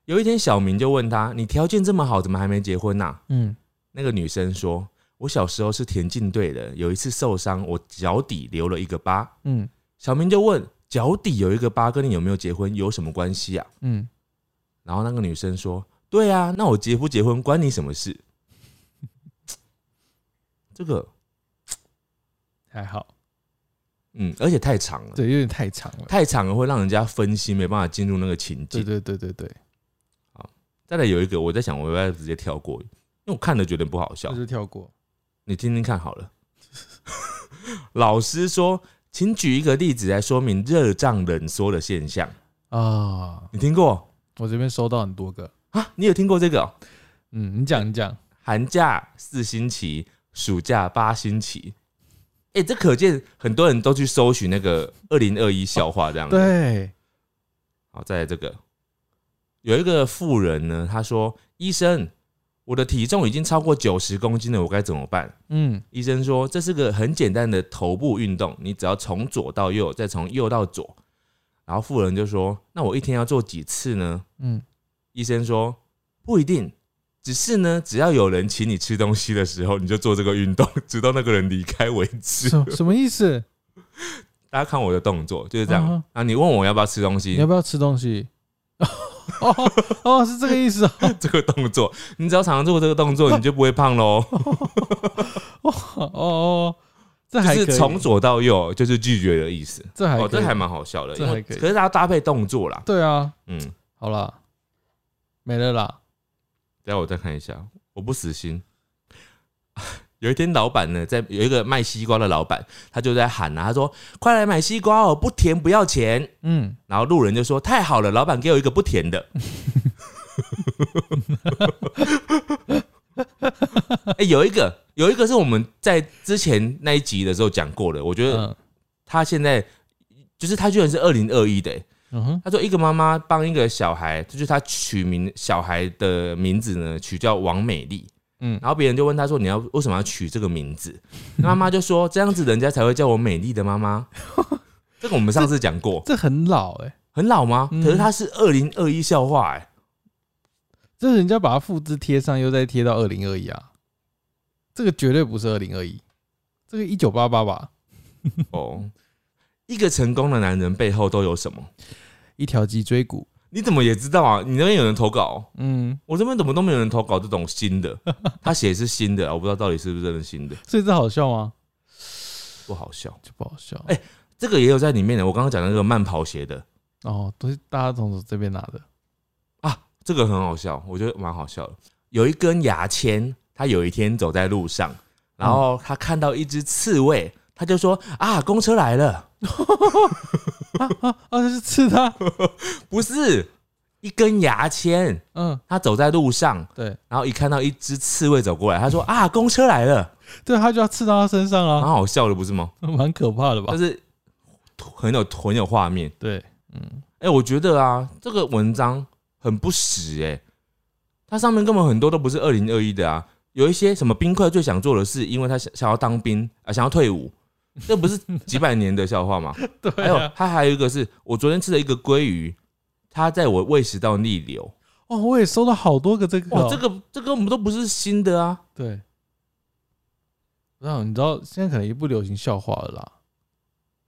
[SPEAKER 2] 有一天，小明就问他：“你条件这么好，怎么还没结婚呐、
[SPEAKER 1] 嗯
[SPEAKER 2] 那个女生说：“我小时候是田径队的，有一次受伤，我脚底留了一个疤。
[SPEAKER 1] 嗯”
[SPEAKER 2] 小明就问：“脚底有一个疤，跟你有没有结婚有什么关系啊
[SPEAKER 1] 嗯，？”
[SPEAKER 2] 然后那个女生说：“对啊，那我结不结婚关你什么事？” 这个，
[SPEAKER 1] 还好，
[SPEAKER 2] 嗯，而且太长了，
[SPEAKER 1] 对，有点太长了。
[SPEAKER 2] 太长了会让人家分心，没办法进入那个情境
[SPEAKER 1] 对。对对对对，
[SPEAKER 2] 再来有一个，我在想我要不要直接跳过，因为我看了觉得不好笑
[SPEAKER 1] 就是跳过。
[SPEAKER 2] 你听听看好了。老师说，请举一个例子来说明热胀冷缩的现象。
[SPEAKER 1] 啊，
[SPEAKER 2] 你听过
[SPEAKER 1] 我这边收到很多个。
[SPEAKER 2] 啊？你有听过这个哦、
[SPEAKER 1] 嗯，你讲你讲，
[SPEAKER 2] 寒假四星期，暑假八星期。哎、这可见很多人都去搜寻那个二零二一笑话这样子。
[SPEAKER 1] 对，
[SPEAKER 2] 好，再来这个，有一个妇人呢，她说：“医生，我的体重已经超过九十公斤了，我该怎么办？”
[SPEAKER 1] 嗯
[SPEAKER 2] 医生说这是个很简单的头部运动，你只要从左到右，再从右到左。然后妇人就说：“那我一天要做几次呢
[SPEAKER 1] 嗯，？”
[SPEAKER 2] 医生说：“不一定，只是呢，只要有人请你吃东西的时候，你就做这个运动，直到那个人离开为止。
[SPEAKER 1] 什什么意思？
[SPEAKER 2] 大家看我的动作就是这样。啊，你问我要不要吃东西
[SPEAKER 1] 你要，不要吃东西？哦哦，是这个意思哦。
[SPEAKER 2] 这个动作，你只要常常做这个动作，你就不会胖喽。
[SPEAKER 1] 哦哦，这还
[SPEAKER 2] 是从左到右，就是拒绝的意思。哦，
[SPEAKER 1] 这还哦
[SPEAKER 2] 这还蛮好笑的，
[SPEAKER 1] 这还可以
[SPEAKER 2] 可是它要搭配动作啦。
[SPEAKER 1] 对啊。
[SPEAKER 2] 嗯，
[SPEAKER 1] 好啦，没了啦。
[SPEAKER 2] 等一下我再看一下，我不死心。有一天，老板呢，在有一个卖西瓜的老板，他就在喊啊，他说：“快来买西瓜哦，不甜不要钱。
[SPEAKER 1] 嗯，”
[SPEAKER 2] 然后路人就说：“太好了，老板给我一个不甜的。”哎、有一个，有一个是我们在之前那一集的时候讲过的，我觉得
[SPEAKER 1] 嗯
[SPEAKER 2] 他现在就是他居然是二零二一的、欸
[SPEAKER 1] 嗯哼，
[SPEAKER 2] 他说一个妈妈帮一个小孩，就是他取名小孩的名字呢，取叫王美丽。
[SPEAKER 1] 嗯，
[SPEAKER 2] 然后别人就问他说：“你要为什么要取这个名字？” 那妈妈就说：“这样子人家才会叫我美丽的妈妈。” 这个我们上次讲过，
[SPEAKER 1] 这很老哎、
[SPEAKER 2] 很老吗？
[SPEAKER 1] 嗯。
[SPEAKER 2] 可是它是二零二一笑话哎、
[SPEAKER 1] 这人家把它复制贴上，又再贴到二零二一啊，这个绝对不是二零二一，这个一九八八吧，
[SPEAKER 2] 哦，一个成功的男人背后都有什么？
[SPEAKER 1] 一条脊椎骨，
[SPEAKER 2] 你怎么也知道啊？你那边有人投稿，
[SPEAKER 1] 嗯，
[SPEAKER 2] 我这边怎么都没有人投稿这种新的？他写是新的，我不知道到底是不是真的新的，
[SPEAKER 1] 所以这好笑吗？
[SPEAKER 2] 不好笑。
[SPEAKER 1] 就不好笑。
[SPEAKER 2] 哎这个也有在里面的，我刚刚讲的那个慢跑鞋的
[SPEAKER 1] 哦，都是大家从这边拿的，
[SPEAKER 2] 啊，这个很好笑，我觉得蛮好笑的。有一根牙签，他有一天走在路上，然后他看到一只刺猬，他就说：“啊，公车来了。
[SPEAKER 1] 啊 啊啊！是刺他，”
[SPEAKER 2] 不是一根牙签，
[SPEAKER 1] 嗯，
[SPEAKER 2] 他走在路上，
[SPEAKER 1] 对
[SPEAKER 2] 然后一看到一只刺猬走过来，他说：“啊，公车来了。
[SPEAKER 1] 对，他就要刺到他身上啊”
[SPEAKER 2] 蛮
[SPEAKER 1] 啊，
[SPEAKER 2] 好笑的，不是吗？
[SPEAKER 1] 蛮可怕的吧
[SPEAKER 2] 但？是很有很有画面。
[SPEAKER 1] 对，嗯，
[SPEAKER 2] 哎、我觉得啊，这个文章很不实哎、它上面根本很多都不是二零二一的啊，有一些什么冰块最想做的事，因为他想想要当兵啊，想要退伍，这不是几百年的笑话吗？
[SPEAKER 1] 对
[SPEAKER 2] 还有
[SPEAKER 1] 啊，
[SPEAKER 2] 它还有一个是我昨天吃了一个鲑鱼，它在我胃食道逆流，
[SPEAKER 1] 哦，我也收到好多个这个
[SPEAKER 2] 哇，
[SPEAKER 1] 哦，
[SPEAKER 2] 这个这个我们都不是新的啊，
[SPEAKER 1] 对。不知道你知道现在可能也不流行笑话了啦，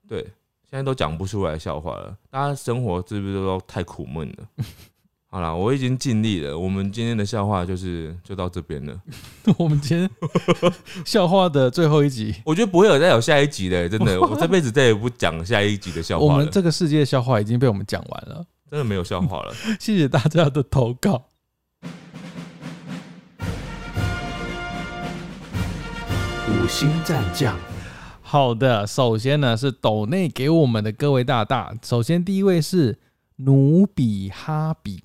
[SPEAKER 2] 对，现在都讲不出来笑话了，大家生活是不是都太苦闷了？好啦，我已经尽力了。我们今天的笑话就是就到这边了。
[SPEAKER 1] 我们今天笑话的最后一集，
[SPEAKER 2] 我觉得不会有再有下一集的，真的，我这辈子再也不讲下一集的笑话了，
[SPEAKER 1] 我们这个世界的笑话已经被我们讲完了，
[SPEAKER 2] 真的没有笑话了。
[SPEAKER 1] 谢谢大家的投稿。
[SPEAKER 3] 五星战将，
[SPEAKER 1] 好的，首先呢是斗内给我们的各位大大，首先第一位是努比哈比，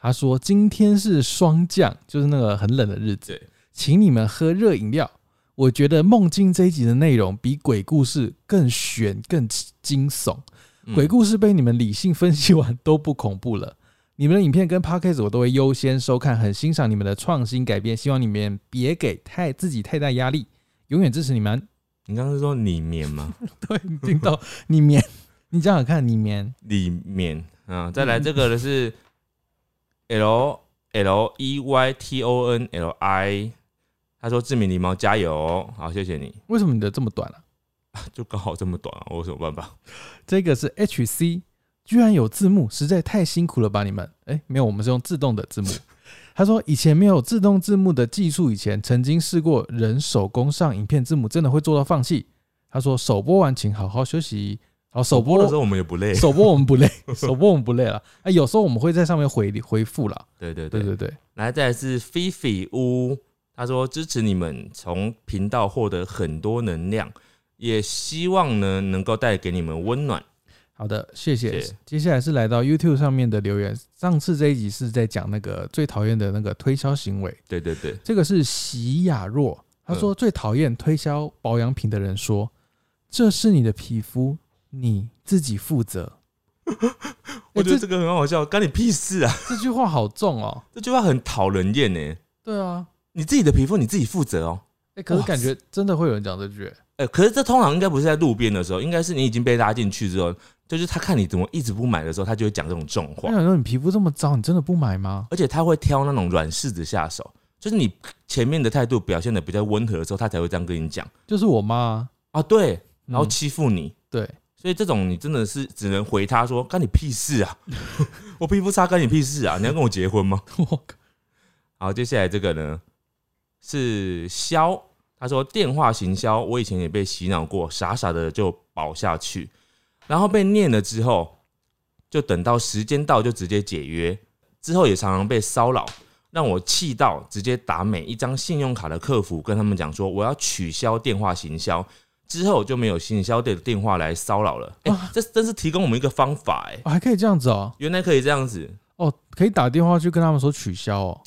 [SPEAKER 1] 他说今天是霜降，就是那个很冷的日子
[SPEAKER 2] 对，
[SPEAKER 1] 请你们喝热饮料。我觉得梦境这一集的内容比鬼故事更悬、更惊悚。
[SPEAKER 2] 嗯
[SPEAKER 1] 鬼故事被你们理性分析完都不恐怖了。你们的影片跟 podcast 我都会优先收看，很欣赏你们的创新改变，希望你们别给太自己太大压力，永远支持你们。
[SPEAKER 2] 你刚刚是说里面吗？
[SPEAKER 1] 对，你听到里面，你想想看，里面
[SPEAKER 2] 里面啊，再来这个的是 L L E Y T O N L I，他说志明狸猫加油，好，谢谢你，
[SPEAKER 1] 为什么你的这么短啊？
[SPEAKER 2] 就刚好这么短啊，我有什么办法？
[SPEAKER 1] 这个是 HC，居然有字幕，实在太辛苦了吧你们？哎、没有，我们是用自动的字幕。他说以前没有自动字幕的技术，以前曾经试过人手工上影片字幕，真的会做到放弃。他说首播完请好好休息。好，首播
[SPEAKER 2] 播的时候我们也不累，
[SPEAKER 1] 首播我们不累，首播我们不累了。哎，有时候我们会在上面回回复了。
[SPEAKER 2] 对对对
[SPEAKER 1] 对对对，
[SPEAKER 2] 来，再来是菲菲屋，他说支持你们从频道获得很多能量，也希望呢能够带给你们温暖。
[SPEAKER 1] 好的，谢谢。
[SPEAKER 2] 谢谢
[SPEAKER 1] 接下来是来到 YouTube 上面的留言。上次这一集是在讲那个最讨厌的那个推销行为，
[SPEAKER 2] 对对对，
[SPEAKER 1] 这个是席雅若，他说最讨厌推销保养品的人说：“这是你的皮肤，你自己负责。欸
[SPEAKER 2] 我觉得这个很好笑，干你屁事啊！”
[SPEAKER 1] 这句话好重哦。
[SPEAKER 2] 这句话很讨人厌呢。
[SPEAKER 1] 对啊，
[SPEAKER 2] 你自己的皮肤你自己负责哦。
[SPEAKER 1] 哎，可是感觉真的会有人讲这句。欸
[SPEAKER 2] 哎、可是这通常应该不是在路边的时候，应该是你已经被拉进去之后，就是他看你怎么一直不买的时候，他就会讲这种重话，
[SPEAKER 1] 我想说，你皮肤这么糟，你真的不买吗？
[SPEAKER 2] 而且他会挑那种软柿子下手，就是你前面的态度表现的比较温和的时候，他才会这样跟你讲
[SPEAKER 1] 就是我妈啊，
[SPEAKER 2] 啊，对，然后
[SPEAKER 1] 嗯
[SPEAKER 2] 欺负你。
[SPEAKER 1] 对，
[SPEAKER 2] 所以这种你真的是只能回他说：“干你屁事啊！我皮肤差干你屁事啊！你要跟我结婚吗
[SPEAKER 1] 我靠，？”
[SPEAKER 2] 好，接下来这个呢是肖，他说电话行销，我以前也被洗脑过，傻傻的就保下去，然后被念了之后，就等到时间到就直接解约，之后也常常被骚扰。让我气到直接打每一张信用卡的客服，跟他们讲说我要取消电话行销，之后就没有行销的电话来骚扰了。哎、
[SPEAKER 1] 哇
[SPEAKER 2] 这真是提供我们一个方法哎、
[SPEAKER 1] 哦还可以这样子哦。
[SPEAKER 2] 原来可以这样子，
[SPEAKER 1] 哦，可以打电话去跟他们说取消哦。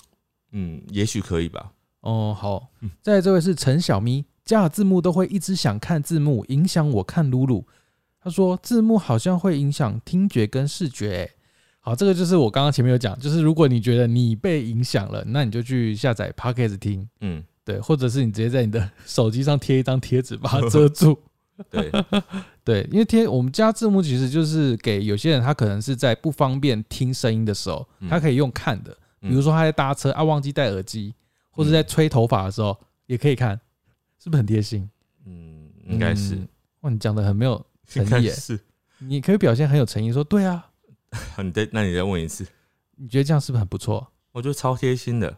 [SPEAKER 2] 嗯，也许可以吧。
[SPEAKER 1] 哦，好。再来这位是陈小咪，加了字幕都会一直想看字幕，影响我看露露。他说字幕好像会影响听觉跟视觉、欸。好，这个就是我刚刚前面有讲，就是如果你觉得你被影响了，那你就去下载 Podcast 听，
[SPEAKER 2] 嗯，
[SPEAKER 1] 对，或者是你直接在你的 手机上贴一张贴纸把它 遮住。
[SPEAKER 2] 对，
[SPEAKER 1] 对，因为贴我们加字幕其实就是给有些人他可能是在不方便听声音的时候，
[SPEAKER 2] 嗯
[SPEAKER 1] 他可以用看的，
[SPEAKER 2] 嗯
[SPEAKER 1] 比如说他在搭车啊忘记戴耳机，或者在吹头发的时候也可以看，是不是很贴心？
[SPEAKER 2] 嗯，应该是，
[SPEAKER 1] 嗯哇，你讲的很没有诚意，
[SPEAKER 2] 是。
[SPEAKER 1] 你可以表现很有诚意，说对啊，
[SPEAKER 2] 好你再，那你再问一次，
[SPEAKER 1] 你觉得这样是不是很不错？
[SPEAKER 2] 我觉得超贴心的。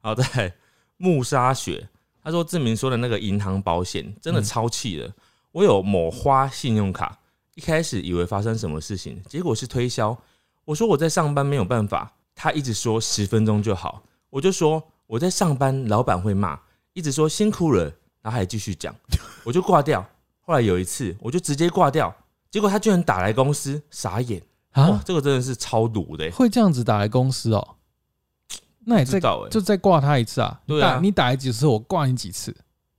[SPEAKER 2] 好在木沙雪，他说志明说的那个银行保险真的
[SPEAKER 1] 嗯
[SPEAKER 2] 超气的。我有某花信用卡，一开始以为发生什么事情，结果是推销。我说我在上班没有办法，他一直说十分钟就好，我就说我在上班，老板会骂，一直说辛苦了，然后还继续讲，我就挂掉。后来有一次，我就直接挂掉，结果他居然打来公司，傻眼哇
[SPEAKER 1] 啊，，
[SPEAKER 2] 这个真的是超毒的欸、
[SPEAKER 1] 会这样子打来公司哦？那也再就再挂他一次啊？
[SPEAKER 2] 对啊
[SPEAKER 1] 你打几次，我挂你几次。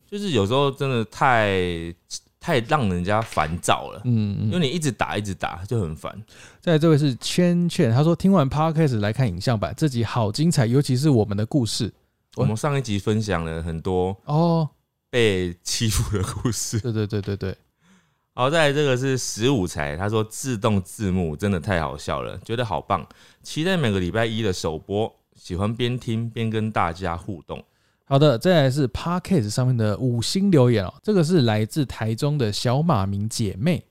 [SPEAKER 2] 就是有时候真的太太让人家烦躁了，
[SPEAKER 1] 嗯，嗯
[SPEAKER 2] 因为你一直打一直打就很烦。
[SPEAKER 1] 再来这位是圈圈，他说听完 podcast 来看影像版，这集好精彩，尤其是我们的故事
[SPEAKER 2] 我们上一集分享了很多
[SPEAKER 1] 哦。
[SPEAKER 2] 被欺负的故事。
[SPEAKER 1] 对对对对对，
[SPEAKER 2] 好，再来这个是十五才，他说自动字幕真的太好笑了，觉得好棒，期待每个礼拜一的首播，喜欢边听边跟大家互动。
[SPEAKER 1] 好的，再来是 podcast 上面的五星留言哦，这个是来自台中的小马明姐妹，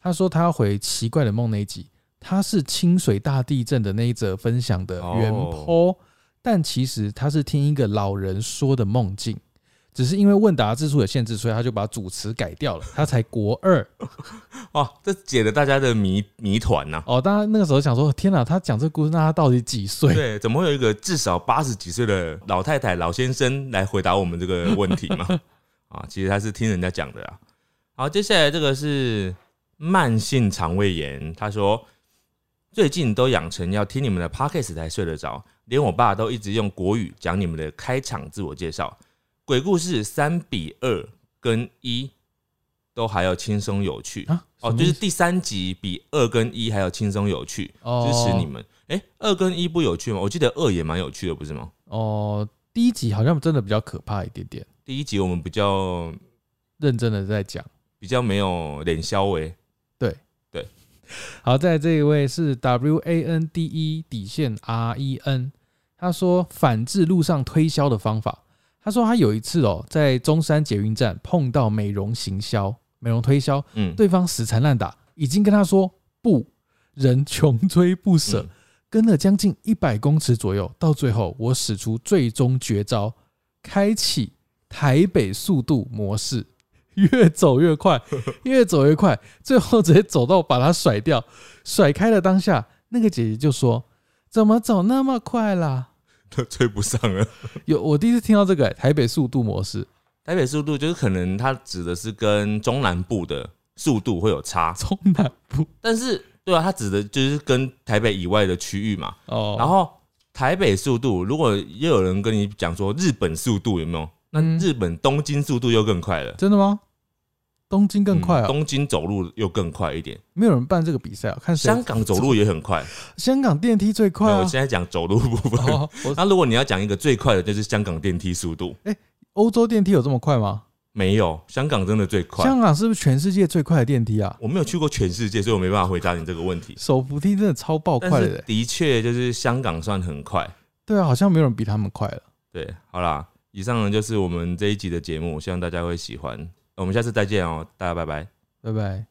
[SPEAKER 1] 她说她要回奇怪的梦那一集，她是清水大地震的那一则分享的原
[SPEAKER 2] 哦、
[SPEAKER 1] 但其实她是听一个老人说的梦境。只是因为问答字数有限制，所以他就把主持改掉了。他才国二
[SPEAKER 2] 哦，这解了大家的谜谜团呐。
[SPEAKER 1] 哦，大家那个时候想说，天哪，他讲这个故事，那他到底几岁？
[SPEAKER 2] 对，怎么会有一个至少八十几岁的老太太、老先生来回答我们这个问题嘛？啊，其实他是听人家讲的啊。好，接下来这个是慢性肠胃炎，他说最近都养成要听你们的 podcast 才睡得着，连我爸都一直用国语讲你们的开场自我介绍，鬼故事三比二跟一都还要轻松有趣。
[SPEAKER 1] 啊，
[SPEAKER 2] 哦，就是第三集比二跟一还要轻松有趣，
[SPEAKER 1] 哦
[SPEAKER 2] 支持你们。哎、二跟一不有趣吗？我记得二也蛮有趣的，不是吗？
[SPEAKER 1] 哦。第一集好像真的比较可怕一点点，
[SPEAKER 2] 第一集我们比较
[SPEAKER 1] 认真的在讲。
[SPEAKER 2] 比较没有脸消维，
[SPEAKER 1] 好，在这一位是 W A N D E 底线 R E N，他说反制路上推销的方法。他说他有一次哦，在中山捷运站碰到美容行销、美容推销，
[SPEAKER 2] 嗯，
[SPEAKER 1] 对方死缠烂打，已经跟他说不，人穷追不舍，
[SPEAKER 2] 嗯。
[SPEAKER 1] 跟了将近一百公尺左右，到最后我使出最终绝招，开启台北速度模式，越走越快，越走越快，最后直接走到把他甩掉，甩开了当下，那个姐姐就说：“怎么走那么快啦？
[SPEAKER 2] 都 追不上了。？”
[SPEAKER 1] 有我第一次听到这个、欸台北速度模式，
[SPEAKER 2] 台北速度就是可能它指的是跟中南部的速度会有差，
[SPEAKER 1] 中南部
[SPEAKER 2] 但是对啊，它指的就是跟台北以外的区域嘛。
[SPEAKER 1] 哦，
[SPEAKER 2] 然后台北速度，如果又有人跟你讲说日本速度有没有？那
[SPEAKER 1] 嗯
[SPEAKER 2] 日本东京速度又更快了，
[SPEAKER 1] 真的吗？东京更快
[SPEAKER 2] 嗯
[SPEAKER 1] 啊！
[SPEAKER 2] 东京走路又更快一点，
[SPEAKER 1] 没有人办这个比赛啊，看
[SPEAKER 2] 香港走路也很快。
[SPEAKER 1] 香港电梯最快
[SPEAKER 2] 我！现在讲走路部分。
[SPEAKER 1] 哦，我
[SPEAKER 2] 那如果你要讲一个最快的，就是香港电梯速度，哎
[SPEAKER 1] 欧洲电梯有这么快吗？
[SPEAKER 2] 没有，香港真的最快。
[SPEAKER 1] 香港是不是全世界最快的电梯啊？
[SPEAKER 2] 我没有去过全世界，所以我没办法回答你这个问题。
[SPEAKER 1] 手扶梯真的超爆快的欸，
[SPEAKER 2] 的确就是香港算很快。
[SPEAKER 1] 对啊，好像没有人比他们快了。
[SPEAKER 2] 对，好啦，以上呢就是我们这一集的节目，希望大家会喜欢。我们下次再见哦，大家拜拜。
[SPEAKER 1] 拜拜。